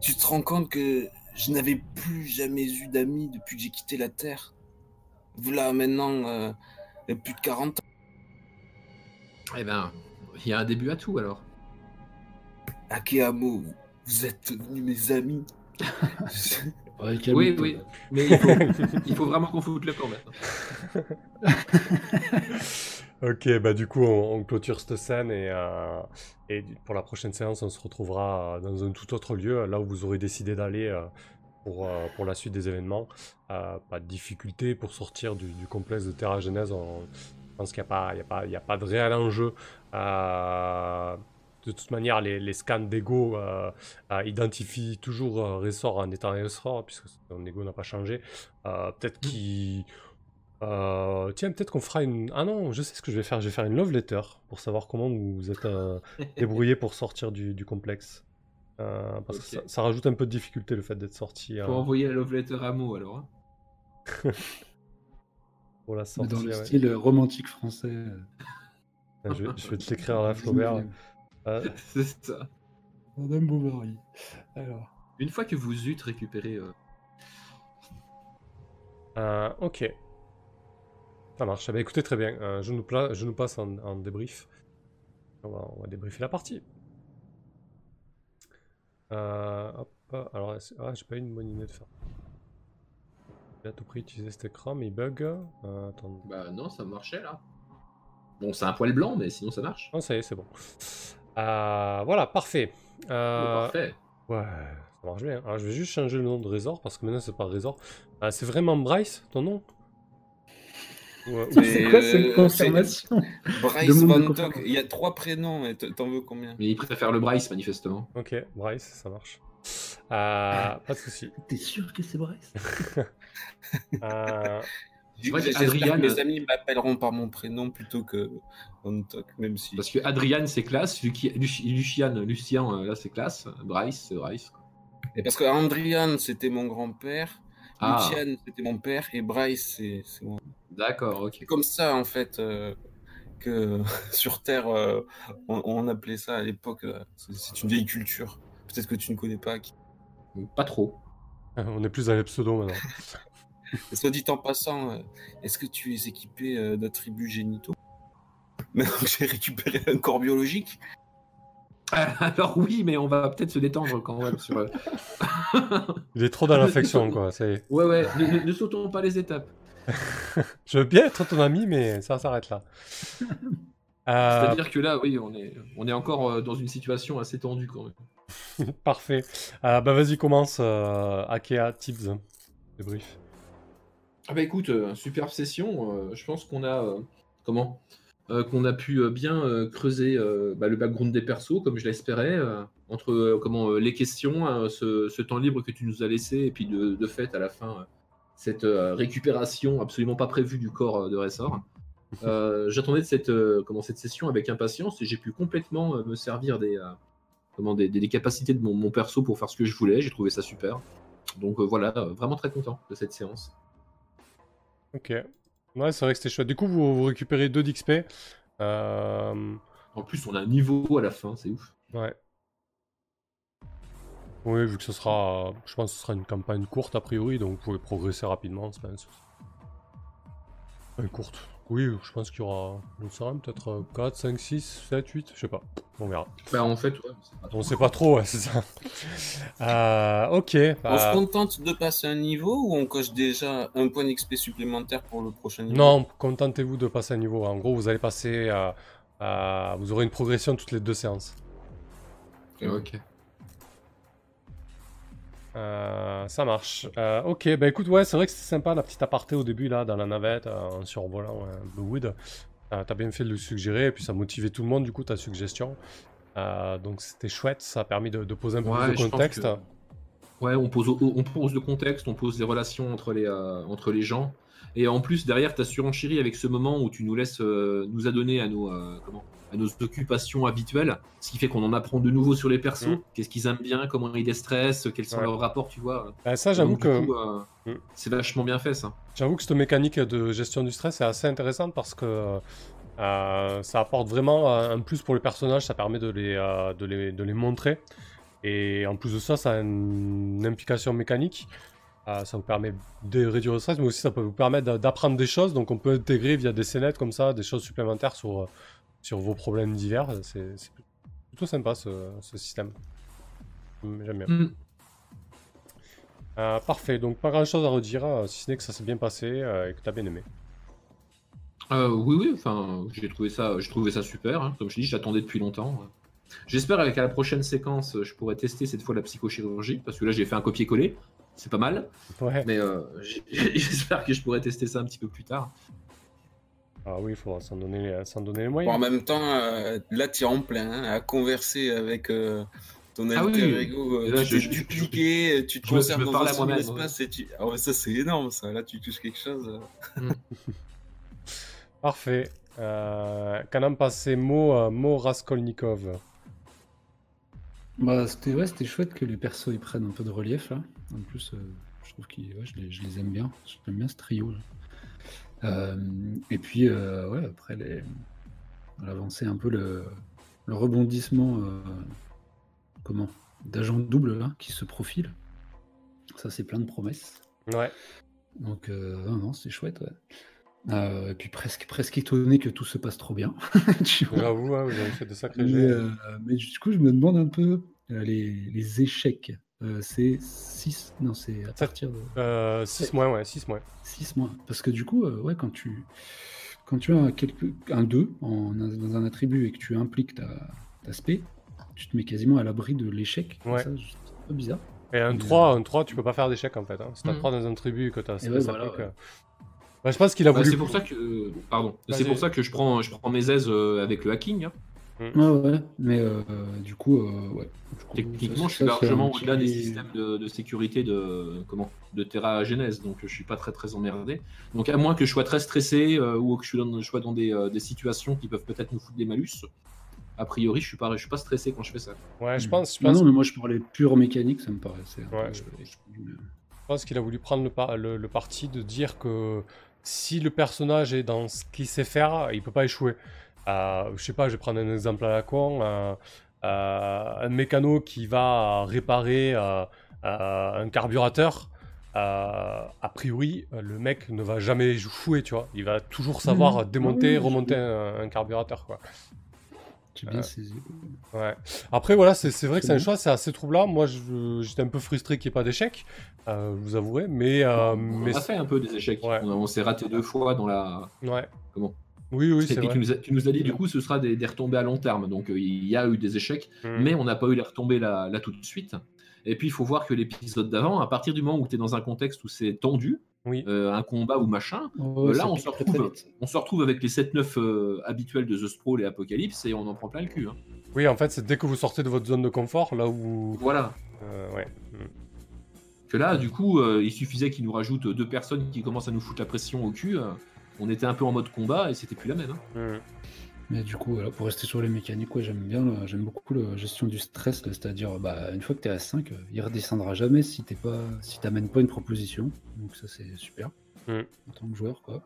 tu te rends compte que je n'avais plus jamais eu d'amis depuis que j'ai quitté la Terre? Voilà, maintenant, euh, il y a plus de 40 ans.
Eh ben, il y a un début à tout alors.
Akeamo, vous êtes devenus mes amis. [laughs]
Ouais,
Oui, oui, mais il faut, [laughs] il faut vraiment qu'on foute le camp maintenant. [laughs]
Ok, bah du coup, on, on clôture cette scène et, euh, et pour la prochaine séance, on se retrouvera dans un tout autre lieu, là où vous aurez décidé d'aller euh, pour, euh, pour la suite des événements. Euh, pas de difficulté pour sortir du, du complexe de Terra Genèse. On, je pense qu'il n'y a, pas- il y a, pas- il y a pas de réel enjeu. De toute manière, les, les scans d'ego euh, euh, identifient toujours euh, Ressort en étant Ressort, puisque son ego n'a pas changé. Euh, Peut-être qu'il. Euh, tiens, peut-être qu'on fera une. Ah non, je sais ce que je vais faire. Je vais faire une love letter pour savoir comment vous vous êtes euh, [laughs] débrouillé pour sortir du, du complexe. Euh, parce que ça, ça rajoute un peu de difficulté le fait d'être sorti euh,
Faut envoyer la love letter à Mo alors. hein. [laughs]
pour la sortie.
dans le
ouais.
style romantique français. euh,
Je, vais- je vais te l'écrire à la [laughs] Flaubert. Euh, [laughs]
C'est ça.
Madame Bovary. Alors.
Une fois que vous eûtes récupéré. euh,
euh, ok. Ça marche. Eh ben, écoutez, très bien. Euh, je, nous pla- je nous passe en, en débrief. On va, on va débriefer la partie. Euh, hop. Alors, ah, j'ai pas eu une bonne idée de faire. J'ai à tout prix utilisé cet écran, mais il bug. Euh, attends.
Bah non, ça marchait là. Bon, c'est un poil blanc, mais sinon ça marche.
Non, ça y est, c'est bon. Euh, voilà, parfait. Euh,
Parfait.
Ouais, ça marche bien. Alors, je vais juste changer le nom de Résor parce que maintenant c'est pas Résor. Euh, c'est vraiment Bryce, ton nom? Ouais,
Mais,
C'est quoi cette confirmation?
Bryce Van il y a trois prénoms, et t- t'en veux combien?
Mais il préfère le Bryce, manifestement.
Ok, Bryce, ça marche. Euh, pas de souci.
T'es sûr que c'est Bryce? [laughs]
Euh,
j'espère
Adrian-
que mes amis m'appelleront par mon prénom plutôt que même si...
Parce que Adrian, c'est classe. Lucian, Lucien, euh, là, c'est classe. Bryce, c'est Bryce. quoi.
Et parce que Andrian, c'était mon grand-père,
Ah.
Lucian, c'était mon père, et Bryce, c'est moi.
D'accord, ok.
C'est comme ça, en fait, euh, que [laughs] sur Terre, euh, on, on appelait ça à l'époque. euh, c'est c'est une vieille culture. Peut-être que tu ne connais pas. qui-
Pas trop. [laughs]
On est plus dans les pseudos maintenant. [laughs]
Et soit dit en passant, euh, est-ce que tu es équipé euh, d'attributs génitaux? [laughs] Maintenant que j'ai récupéré un corps biologique
Alors oui, mais on va peut-être se détendre quand même sur. euh, [laughs]
Il est trop dans l'affection, quoi. ça y est.
Ouais, ouais, ne, ne- ne sautons pas les étapes. [laughs]
Je veux bien être ton ami, mais ça s'arrête là. Euh,
C'est-à-dire que là, oui, on est, on est encore dans une situation assez tendue quand même.
Parfait. Euh, bah vas-y, commence. Euh, Akea, tips, débrief.
Ah bah écoute, euh, superbe session. euh, je pense qu'on a euh, comment Euh, qu'on a pu euh, bien euh, creuser euh, bah, le background des persos comme je l'espérais euh, entre euh, comment euh, les questions, hein, ce, ce temps libre que tu nous as laissé et puis de, de fait à la fin euh, cette euh, récupération absolument pas prévue du corps euh, de Ressort. [laughs] Euh, J'attendais de cette euh, comment cette session avec impatience et j'ai pu complètement euh, me servir des euh, comment des, des- des capacités de mon, mon perso pour faire ce que je voulais. J'ai trouvé ça super. Donc euh, voilà, euh, vraiment très content de cette séance.
Ok. Ouais, c'est vrai que c'était chouette. Du coup, vous, vous récupérez 2 d'XP. Euh...
En plus, on a un niveau à la fin, c'est ouf.
Ouais. Oui, vu que ce sera, euh, je pense que ce sera une campagne courte a priori, donc vous pouvez progresser rapidement, c'est pas un souci. Une courte. Oui, je pense qu'il y aura, on sera peut-être euh, 4, 5, 6, 7, 8, je sais pas. On verra.
Bah en fait, ouais, c'est pas trop.
On sait pas trop, ouais, c'est ça. [laughs] Euh, ok.
On se
bah,
contente de passer un niveau ou on coche déjà un point d'XP supplémentaire pour le prochain niveau?
Non, contentez-vous de passer un niveau. En gros, vous allez passer à, à- Vous aurez une progression toutes les deux séances.
Ok.
Euh, ça marche. Euh, ok, bah écoute, ouais, c'est vrai que c'était sympa la petite aparté au début là, dans la navette, euh, en survolant Bluewood. Euh, T'as bien fait de le suggérer, et puis ça motivait tout le monde du coup ta suggestion. Donc c'était chouette, ça a permis de, de poser un peu
Ouais,
plus de contexte.
que- Ouais, on pose, on pose le contexte, on pose les relations entre les, entre les gens. Et en plus, derrière, tu as surenchéri avec ce moment où tu nous laisses nous adonner à nos, comment, à nos occupations habituelles, ce qui fait qu'on en apprend de nouveau sur les persos,
Mm.
qu'est-ce qu'ils aiment bien, comment ils déstressent, quels sont
Ouais.
leurs rapports, tu vois.
Bah, ça, j'avoue que.
euh,
Mm.
c'est vachement bien fait, ça.
J'avoue que cette mécanique de gestion du stress est assez intéressante parce que euh, ça apporte vraiment un plus pour les personnages, ça permet de les, euh, de les, de les montrer. Et en plus de ça, ça a une implication mécanique. Euh, ça vous permet de réduire le stress, mais aussi ça peut vous permettre d'a- d'apprendre des choses. Donc on peut intégrer via des scénettes comme ça des choses supplémentaires sur, euh, sur vos problèmes divers. C'est plutôt sympa ce, ce système. J'aime bien.
Mm.
Euh, parfait, donc pas grand chose à redire, euh, si ce n'est que ça s'est bien passé euh, et que t'as bien aimé.
Euh, oui, oui, enfin, j'ai trouvé ça, j'ai trouvé ça super. hein. Comme je dis, j'attendais depuis longtemps. J'espère qu'à la prochaine séquence, je pourrai tester cette fois la psychochirurgie, parce que là, j'ai fait un copier-coller. C'est pas mal,
Ouais.
mais [laughs] j'espère que je pourrai tester ça un petit peu plus tard.
Ah oui, il faudra s'en donner, s'en donner les
Bon, en
moyens.
même temps, euh, là, tu es en plein hein, à converser avec euh, ton
Ah oui,
alter
oui.
ego.
Et là,
tu
je- je-
dupliqué, tu te conserves dans un et tu... Ah ouais, ça, c'est énorme, ça. Là, tu touches quelque chose. euh. [laughs]
Parfait. Euh, Qu'en passé Mo, euh, Mo Raskolnikov
Bah, c'était ouais, c'était chouette que les persos ils prennent un peu de relief là. En plus, euh, je trouve qu'ils ouais, je, les, je les aime bien. J'aime bien ce trio. là. Euh, et puis, euh, ouais, après, les... avancé un peu le, le rebondissement euh, comment d'agent double là, qui se profile. Ça, c'est plein de promesses.
Ouais.
Donc, non, non, c'est chouette. Ouais. Euh, et puis presque, presque étonné que tout se passe trop bien. [laughs]
J'avoue, hein, vous avez fait de sacrés
Mais, euh, mais du coup, je me demande un peu euh, les, les échecs. Euh, c'est 6 Non, c'est à partir de
6 mois, ouais, 6 mois.
6 mois. Parce que du coup, euh, ouais, quand tu, quand tu as quelque, un 2 en, dans un attribut et que tu impliques ta, ta spé, tu te mets quasiment à l'abri de l'échec.
Ouais.
C'est un peu bizarre.
Et un
Mais,
3, un 3, tu peux pas faire d'échec en fait. Hein. Si t'as
Mhm.
3 dans un tribu et que t'as
ouais, voilà, ouais.
euh. Bah, je pense qu'il a
Bah,
voulu.
c'est pour ça que, euh, pardon, c'est pour ça que je prends, je prends mes aises euh, avec le hacking. hein.
Ouais, ouais, mais euh, du coup, euh, ouais. Du coup,
Techniquement,
ça-
je suis
ça,
largement au-delà des systèmes de, de sécurité de comment de Terra Genèse, donc je suis pas très très emmerdé. Donc à moins que je sois très stressé euh, ou que je, suis dans, je sois dans des, euh, des situations qui peuvent peut-être nous foutre des malus, a priori, je suis pas, je suis pas stressé quand je fais ça.
Ouais, je pense. Je
Non,
pense...
non, mais moi je parlais pure mécanique, ça me paraissait. un
Ouais,
peu-
je-
je-
Je pense qu'il a voulu prendre le, par- le- le parti de dire que si le personnage est dans ce qu'il sait faire, il peut pas échouer. Euh, je sais pas, je vais prendre un exemple à la con. euh, euh, un mécano qui va réparer euh, euh, un carburateur. euh, a priori, le mec ne va jamais échouer, tu vois. Il va toujours savoir
Mhm.
démonter,
Oui, oui,
remonter un, un carburateur, quoi.
J'ai bien
Euh,
saisi.
Ouais. Après, voilà, c'est vrai que c'est un choix, c'est assez troublant. Moi, j'étais un peu frustré qu'il n'y ait pas d'échec, euh, je vous avouerai, mais. euh,
On
mais
a fait un peu des échecs.
Ouais.
On, a- on s'est raté deux fois dans la.
Ouais.
Comment?
Oui, oui, c'est vrai.
tu nous, as, tu nous as dit du coup ce sera des, des retombées à long terme. Donc euh, il y a eu des échecs,
Mm.
mais on n'a pas eu les retombées là, là tout de suite. Et puis il faut voir que l'épisode d'avant, à partir du moment où tu es dans un contexte où c'est tendu,
Oui.
euh, un combat ou machin,
Oh,
là, on se
très, très
retrouve.
vite.
on se retrouve avec les 7-9 euh, habituels de The Sprawl et Apocalypse et on en prend plein le cul. hein.
Oui, en fait, c'est dès que vous sortez de votre zone de confort, là où.
Voilà.
euh, ouais. Mm.
Que là, du coup, euh, il suffisait qu'ils nous rajoutent deux personnes qui commencent à nous foutre la pression au cul. Euh, on était un peu en mode combat et c'était plus la même. hein.
Mm.
Mais du coup, voilà, pour rester sur les mécaniques, ouais, j'aime bien, j'aime beaucoup la gestion du stress, c'est-à-dire, bah, une fois que tu es à 5, euh, il redescendra jamais si t'es pas, si t'amènes pas une proposition. Donc ça, c'est super
Mm.
en tant que joueur, quoi.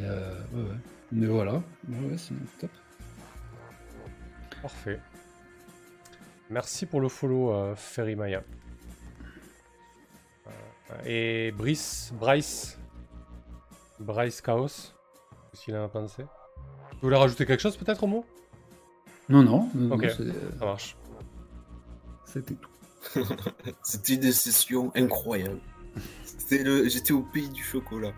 Euh, ouais, ouais. Mais voilà, ouais, ouais, c'est top.
Parfait. Merci pour le follow, euh, Ferry Maya. Euh, et Brice, Bryce, Bryce Chaos, qu'est-ce qu'il en a pensé? Vous voulez rajouter quelque chose peut-être au mot?
Non, non, non,
Ok.
non, c'est-
Ça marche.
c'était tout. [laughs]
C'était des sessions incroyables. C'était le... J'étais au pays du chocolat.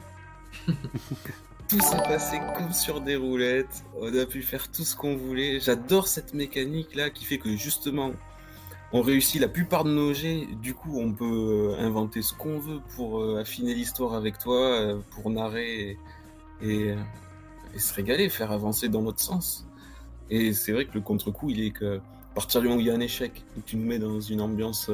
[laughs] tout s'est passé comme sur des roulettes. On a pu faire tout ce qu'on voulait. J'adore cette mécanique là qui fait que justement on réussit la plupart de nos jets. Du coup, on peut euh, inventer ce qu'on veut pour euh, affiner l'histoire avec toi, euh, pour narrer et, se régaler, faire avancer dans notre sens. Et c'est vrai que le contre-coup, il est que partir du moment où il y a un échec, où tu nous mets dans une ambiance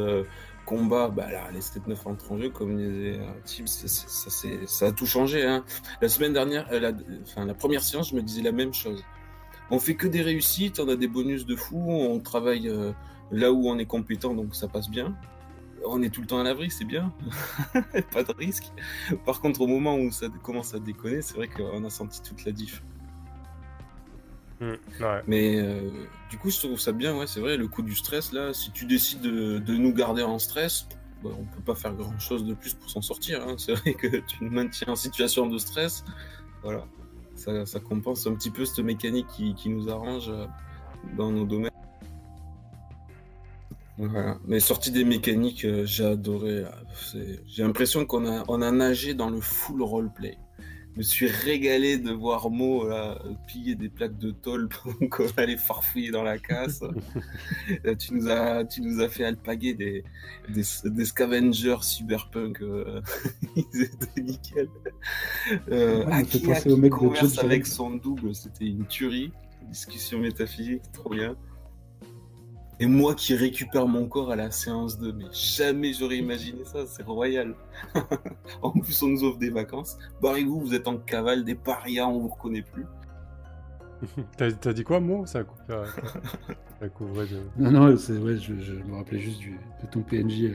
combat, bah là, les 7-9 entrent en jeu, comme disait Tim, ça, a tout changé. Hein. La semaine dernière, la, enfin, la première séance, je me disais la même chose. On fait que des réussites, on a des bonus de fou, on travaille là où on est compétent, donc ça passe bien. On est tout le temps à l'abri, c'est bien. [laughs] Pas de risque. Par contre, au moment où ça commence à déconner, c'est vrai qu'on a senti toute la diff.
Mm. Ouais.
Mais euh, du coup, je trouve ça bien, ouais, c'est vrai, le coup du stress, là, si tu décides de, de nous garder en stress, bah, on peut pas faire grand chose de plus pour s'en sortir. hein. C'est vrai que tu nous maintiens en situation de stress, voilà, ça, ça compense un petit peu cette mécanique qui, qui nous arrange euh, dans nos domaines. Voilà. Mais sorti des mécaniques, euh, j'ai adoré. C'est- J'ai l'impression qu'on a, on a nagé dans le full roleplay. Je me suis régalé de voir Mo là, piller des plaques de tôle [laughs] pendant qu'on allait farfouiller dans la casse. [laughs] Là, tu, nous as, tu nous as fait alpaguer des, des, des scavengers cyberpunk. euh, [laughs] Ils étaient nickel. Euh,
fait
Akia
penser au mec
converse avec son double, c'était une tuerie. Discussion métaphysique, trop bien. Et moi qui récupère mon corps à la séance 2, mais jamais j'aurais imaginé ça, c'est royal. [laughs] en plus, on nous offre des vacances. Barrez-vous, vous êtes en cavale, des parias, on vous reconnaît plus. [laughs]
T'as t'as dit quoi, mot Ça a coupé. euh, ça a coupé de...
Non, non, c'est ouais, je, je me rappelais juste du, de ton PNJ euh,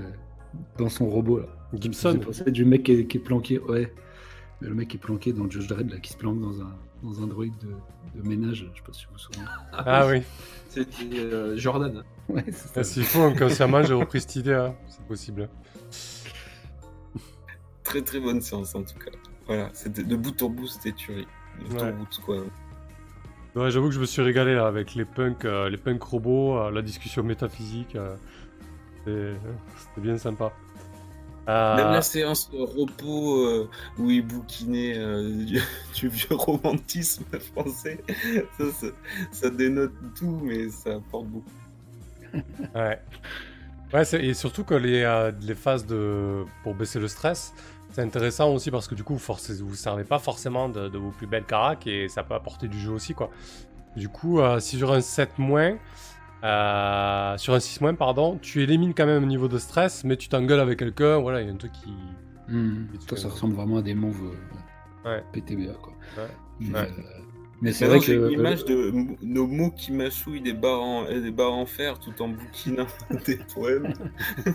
dans son robot là.
Gibson.
Pensé du mec qui est, qui est planqué, ouais. Mais le mec qui est planqué dans Judge Dredd là, qui se planque dans un, dans un droïde de, de ménage, je sais pas si vous vous souvenez.
Ah oui.
C'était euh, Jordan.
Ouais.
Ah, S'il faut, inconsciemment, j'ai repris cette idée. hein. C'est possible.
Très très bonne séance en tout cas. Voilà, c'était de bout en bout, c'était tuerie. De bout
Ouais.
en bout, quoi.
Ouais, j'avoue que je me suis régalé là avec les punks, euh, les punks robots, euh, la discussion métaphysique. euh, c'était bien sympa. Euh,
Même la séance de repos euh, où il bouquinait euh, du, [laughs] du vieux romantisme français, [laughs] ça, ça, ça dénote tout, mais ça apporte beaucoup. [laughs]
Ouais. Ouais, et surtout que les, euh, les phases de pour baisser le stress, c'est intéressant aussi parce que du coup, vous vous servez pas forcément de, de vos plus belles caracs et ça peut apporter du jeu aussi, quoi. Du coup, euh, si sur un 7 moins, euh, sur un 6 moins, pardon, tu élimines quand même un niveau de stress, mais tu t'engueules avec quelqu'un, voilà, il y a un truc qui... Vite
Toi, ça ressemble vraiment à des moves euh,
Ouais.
PTBA quoi.
Ouais.
Mais,
Ouais.
euh, Mais c'est vrai
j'ai
que.
une image de nos mots qui mâchouillent des barres en, euh, des barres en fer tout en bouquinant [laughs] des poèmes. [laughs]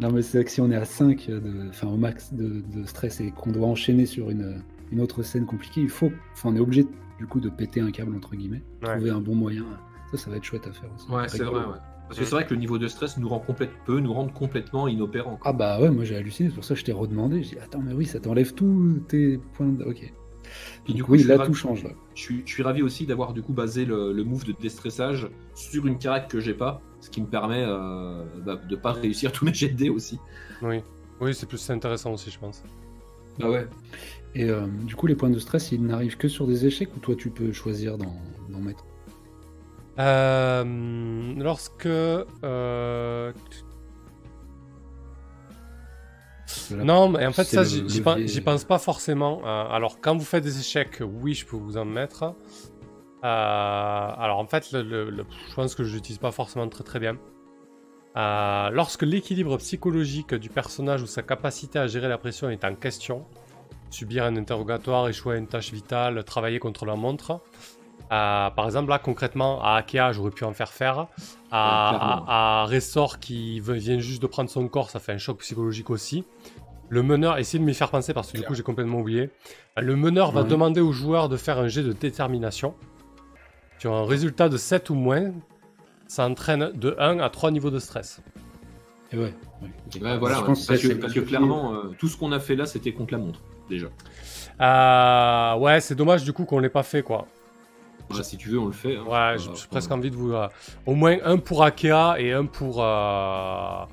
Non, mais c'est vrai que si on est à 5, de... enfin au max de, de stress et qu'on doit enchaîner sur une, une autre scène compliquée, il faut. Enfin, on est obligé du coup de péter un câble entre guillemets,
Ouais.
trouver un bon moyen. Ça, ça va être chouette à faire aussi.
Ouais, c'est vrai, ouais. Parce que c'est vrai que le niveau de stress nous rend complète, peut nous rendre complètement inopérants. quoi.
Ah bah ouais, moi j'ai halluciné, c'est pour ça que je t'ai redemandé. J'ai dit, attends, mais oui, ça t'enlève tous tes points de. Ok.
Puis du coup,
oui, là
ravi-
tout change là.
Je suis, je suis ravi aussi d'avoir du coup basé le, le move de déstressage sur une carac que j'ai pas, ce qui me permet euh, bah, de pas réussir tous mes jets de dés aussi.
Oui, oui c'est plus intéressant aussi, je pense.
Ah ouais.
Et euh, du coup, les points de stress, ils n'arrivent que sur des échecs ou toi tu peux choisir d'en mettre
Euh, lorsque. euh, Non, mais en fait, ça, j'y pense pas forcément. Euh, alors, quand vous faites des échecs, oui, je peux vous en mettre. Alors, en fait, le, le- le- je pense que je l'utilise pas forcément très très bien. Lorsque l'équilibre psychologique du personnage ou sa capacité à gérer la pression est en question, subir un interrogatoire, échouer à une tâche vitale, travailler contre la montre. Euh, par exemple, là, concrètement, à Akea, j'aurais pu en faire faire. À,
clairement.
à, à Ressort, qui vient juste de prendre son corps, ça fait un choc psychologique aussi. Le meneur, essayez de m'y faire penser parce que du coup j'ai complètement oublié. Le meneur va demander au joueur de faire un jet de détermination. Sur un résultat de 7 ou moins, ça entraîne de 1 à 3 niveaux de stress.
Et ouais. ouais, ok.
Ouais, voilà,
Je
ouais.
pense
parce, que, parce clairement, euh, tout ce qu'on a fait là, c'était contre la montre, déjà.
Euh, ouais, c'est dommage du coup qu'on l'ait pas fait quoi.
Bah, si tu veux, on le fait. hein.
Ouais,
Euh,
j'ai presque envie de vous. euh, au moins un pour Akea et un pour. euh,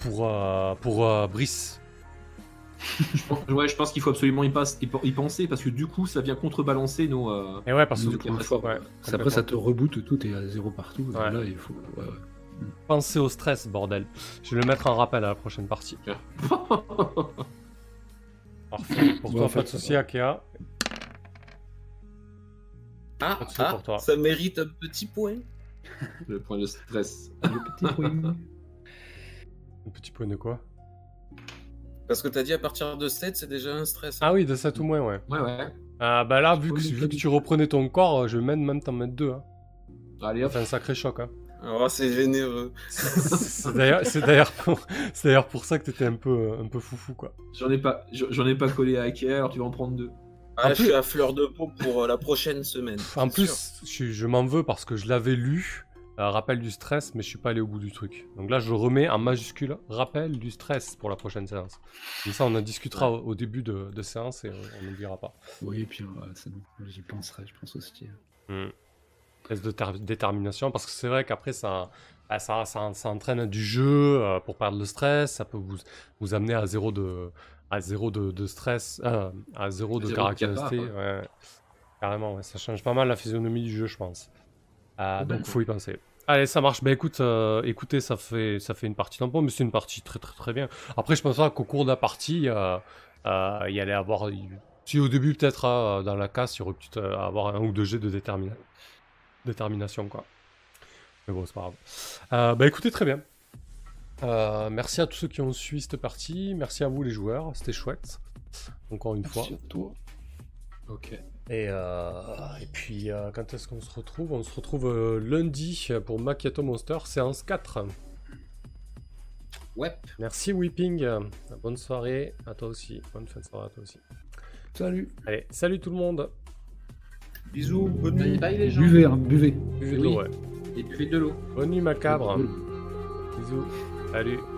pour. euh, pour euh, Brice. [laughs]
Je pense, ouais, je pense qu'il faut absolument y, passe- y y penser parce que du coup, ça vient contrebalancer nos. euh,
Et ouais, parce que du coup, faut- ouais,
après, ça te reboot tout, t'es à zéro partout.
Ouais.
Là, il faut. ouais, ouais.
Pensez au stress, bordel. Je vais le mettre en rappel à la prochaine partie. [laughs] Parfait. Pour toi, pas de
va.
Akea.
Ah, ah,
pour toi.
ça mérite un petit point. [laughs]
le point de stress.
Le petit point.
Un petit point de quoi?
Parce que t'as dit à partir de 7, c'est déjà un stress.
Ah oui, de 7 ou moins, ouais.
Ouais, ouais.
Ah bah là, vu que, vu tu reprenais ton corps, je vais même, t'en mettre deux. Hein.
Allez
Ça
hop.
fait un sacré choc. Hein.
Alors, c'est généreux.
c'est d'ailleurs, c'est d'ailleurs pour, c'est d'ailleurs pour ça que t'étais un peu, un peu foufou quoi.
J'en ai pas, j'en ai pas collé à alors tu vas en prendre deux.
Ah,
En
je
plus-
suis à fleur de peau pour euh, la prochaine semaine.
En plus,
sûr.
je, m'en veux parce que je l'avais lu, euh, rappel du stress, mais je suis pas allé au bout du truc. Donc là, je remets en majuscule rappel du stress pour la prochaine séance. Comme ça, on en discutera au, au début de, de séance et on- n'oubliera pas.
Oui, et puis ouais, c'est bon. J'y penserai, je pense aussi.
Hmm. Test de ter- détermination, parce que c'est vrai qu'après, ça, bah, ça, ça, ça entraîne du jeu euh, pour perdre le stress, ça peut vous, vous amener à zéro de, à zéro de, de stress, euh, à zéro de
Zéro de
caractéristique.
capa,
ouais. Carrément, ouais, ça change pas mal la physionomie du jeu, je pense. Euh, donc,
Complètement.
faut y penser. Allez, ça marche. Bah écoute, euh, écoutez, ça fait, ça fait une partie tampon, mais c'est une partie très très très bien. Après, je pense qu'au cours de la partie, euh, euh, il y allait avoir. Si au début, peut-être, euh, dans la casse, il y aurait peut-être avoir un ou deux jets de détermina- détermination, quoi. Mais bon, c'est pas grave. Bah écoutez, très bien. Euh, merci à tous ceux qui ont suivi cette partie. Merci à vous, les joueurs. C'était chouette. Encore une fois.
Merci à toi.
Ok.
Et, euh, et puis, euh, quand est-ce qu'on se retrouve? On se retrouve euh, lundi pour Macchiato Monster, séance 4.
Ouais.
Merci Weeping. Bonne soirée à toi aussi. Bonne fin de soirée à toi aussi.
Salut.
Allez, salut tout le monde.
Bisous, bonne
Bye
nuit.
bye les gens.
Buvez, hein, buvez.
Buvez de
Oui.
l'eau, ouais.
Et buvez de l'eau.
Bonne nuit macabre. Bisous. Salut.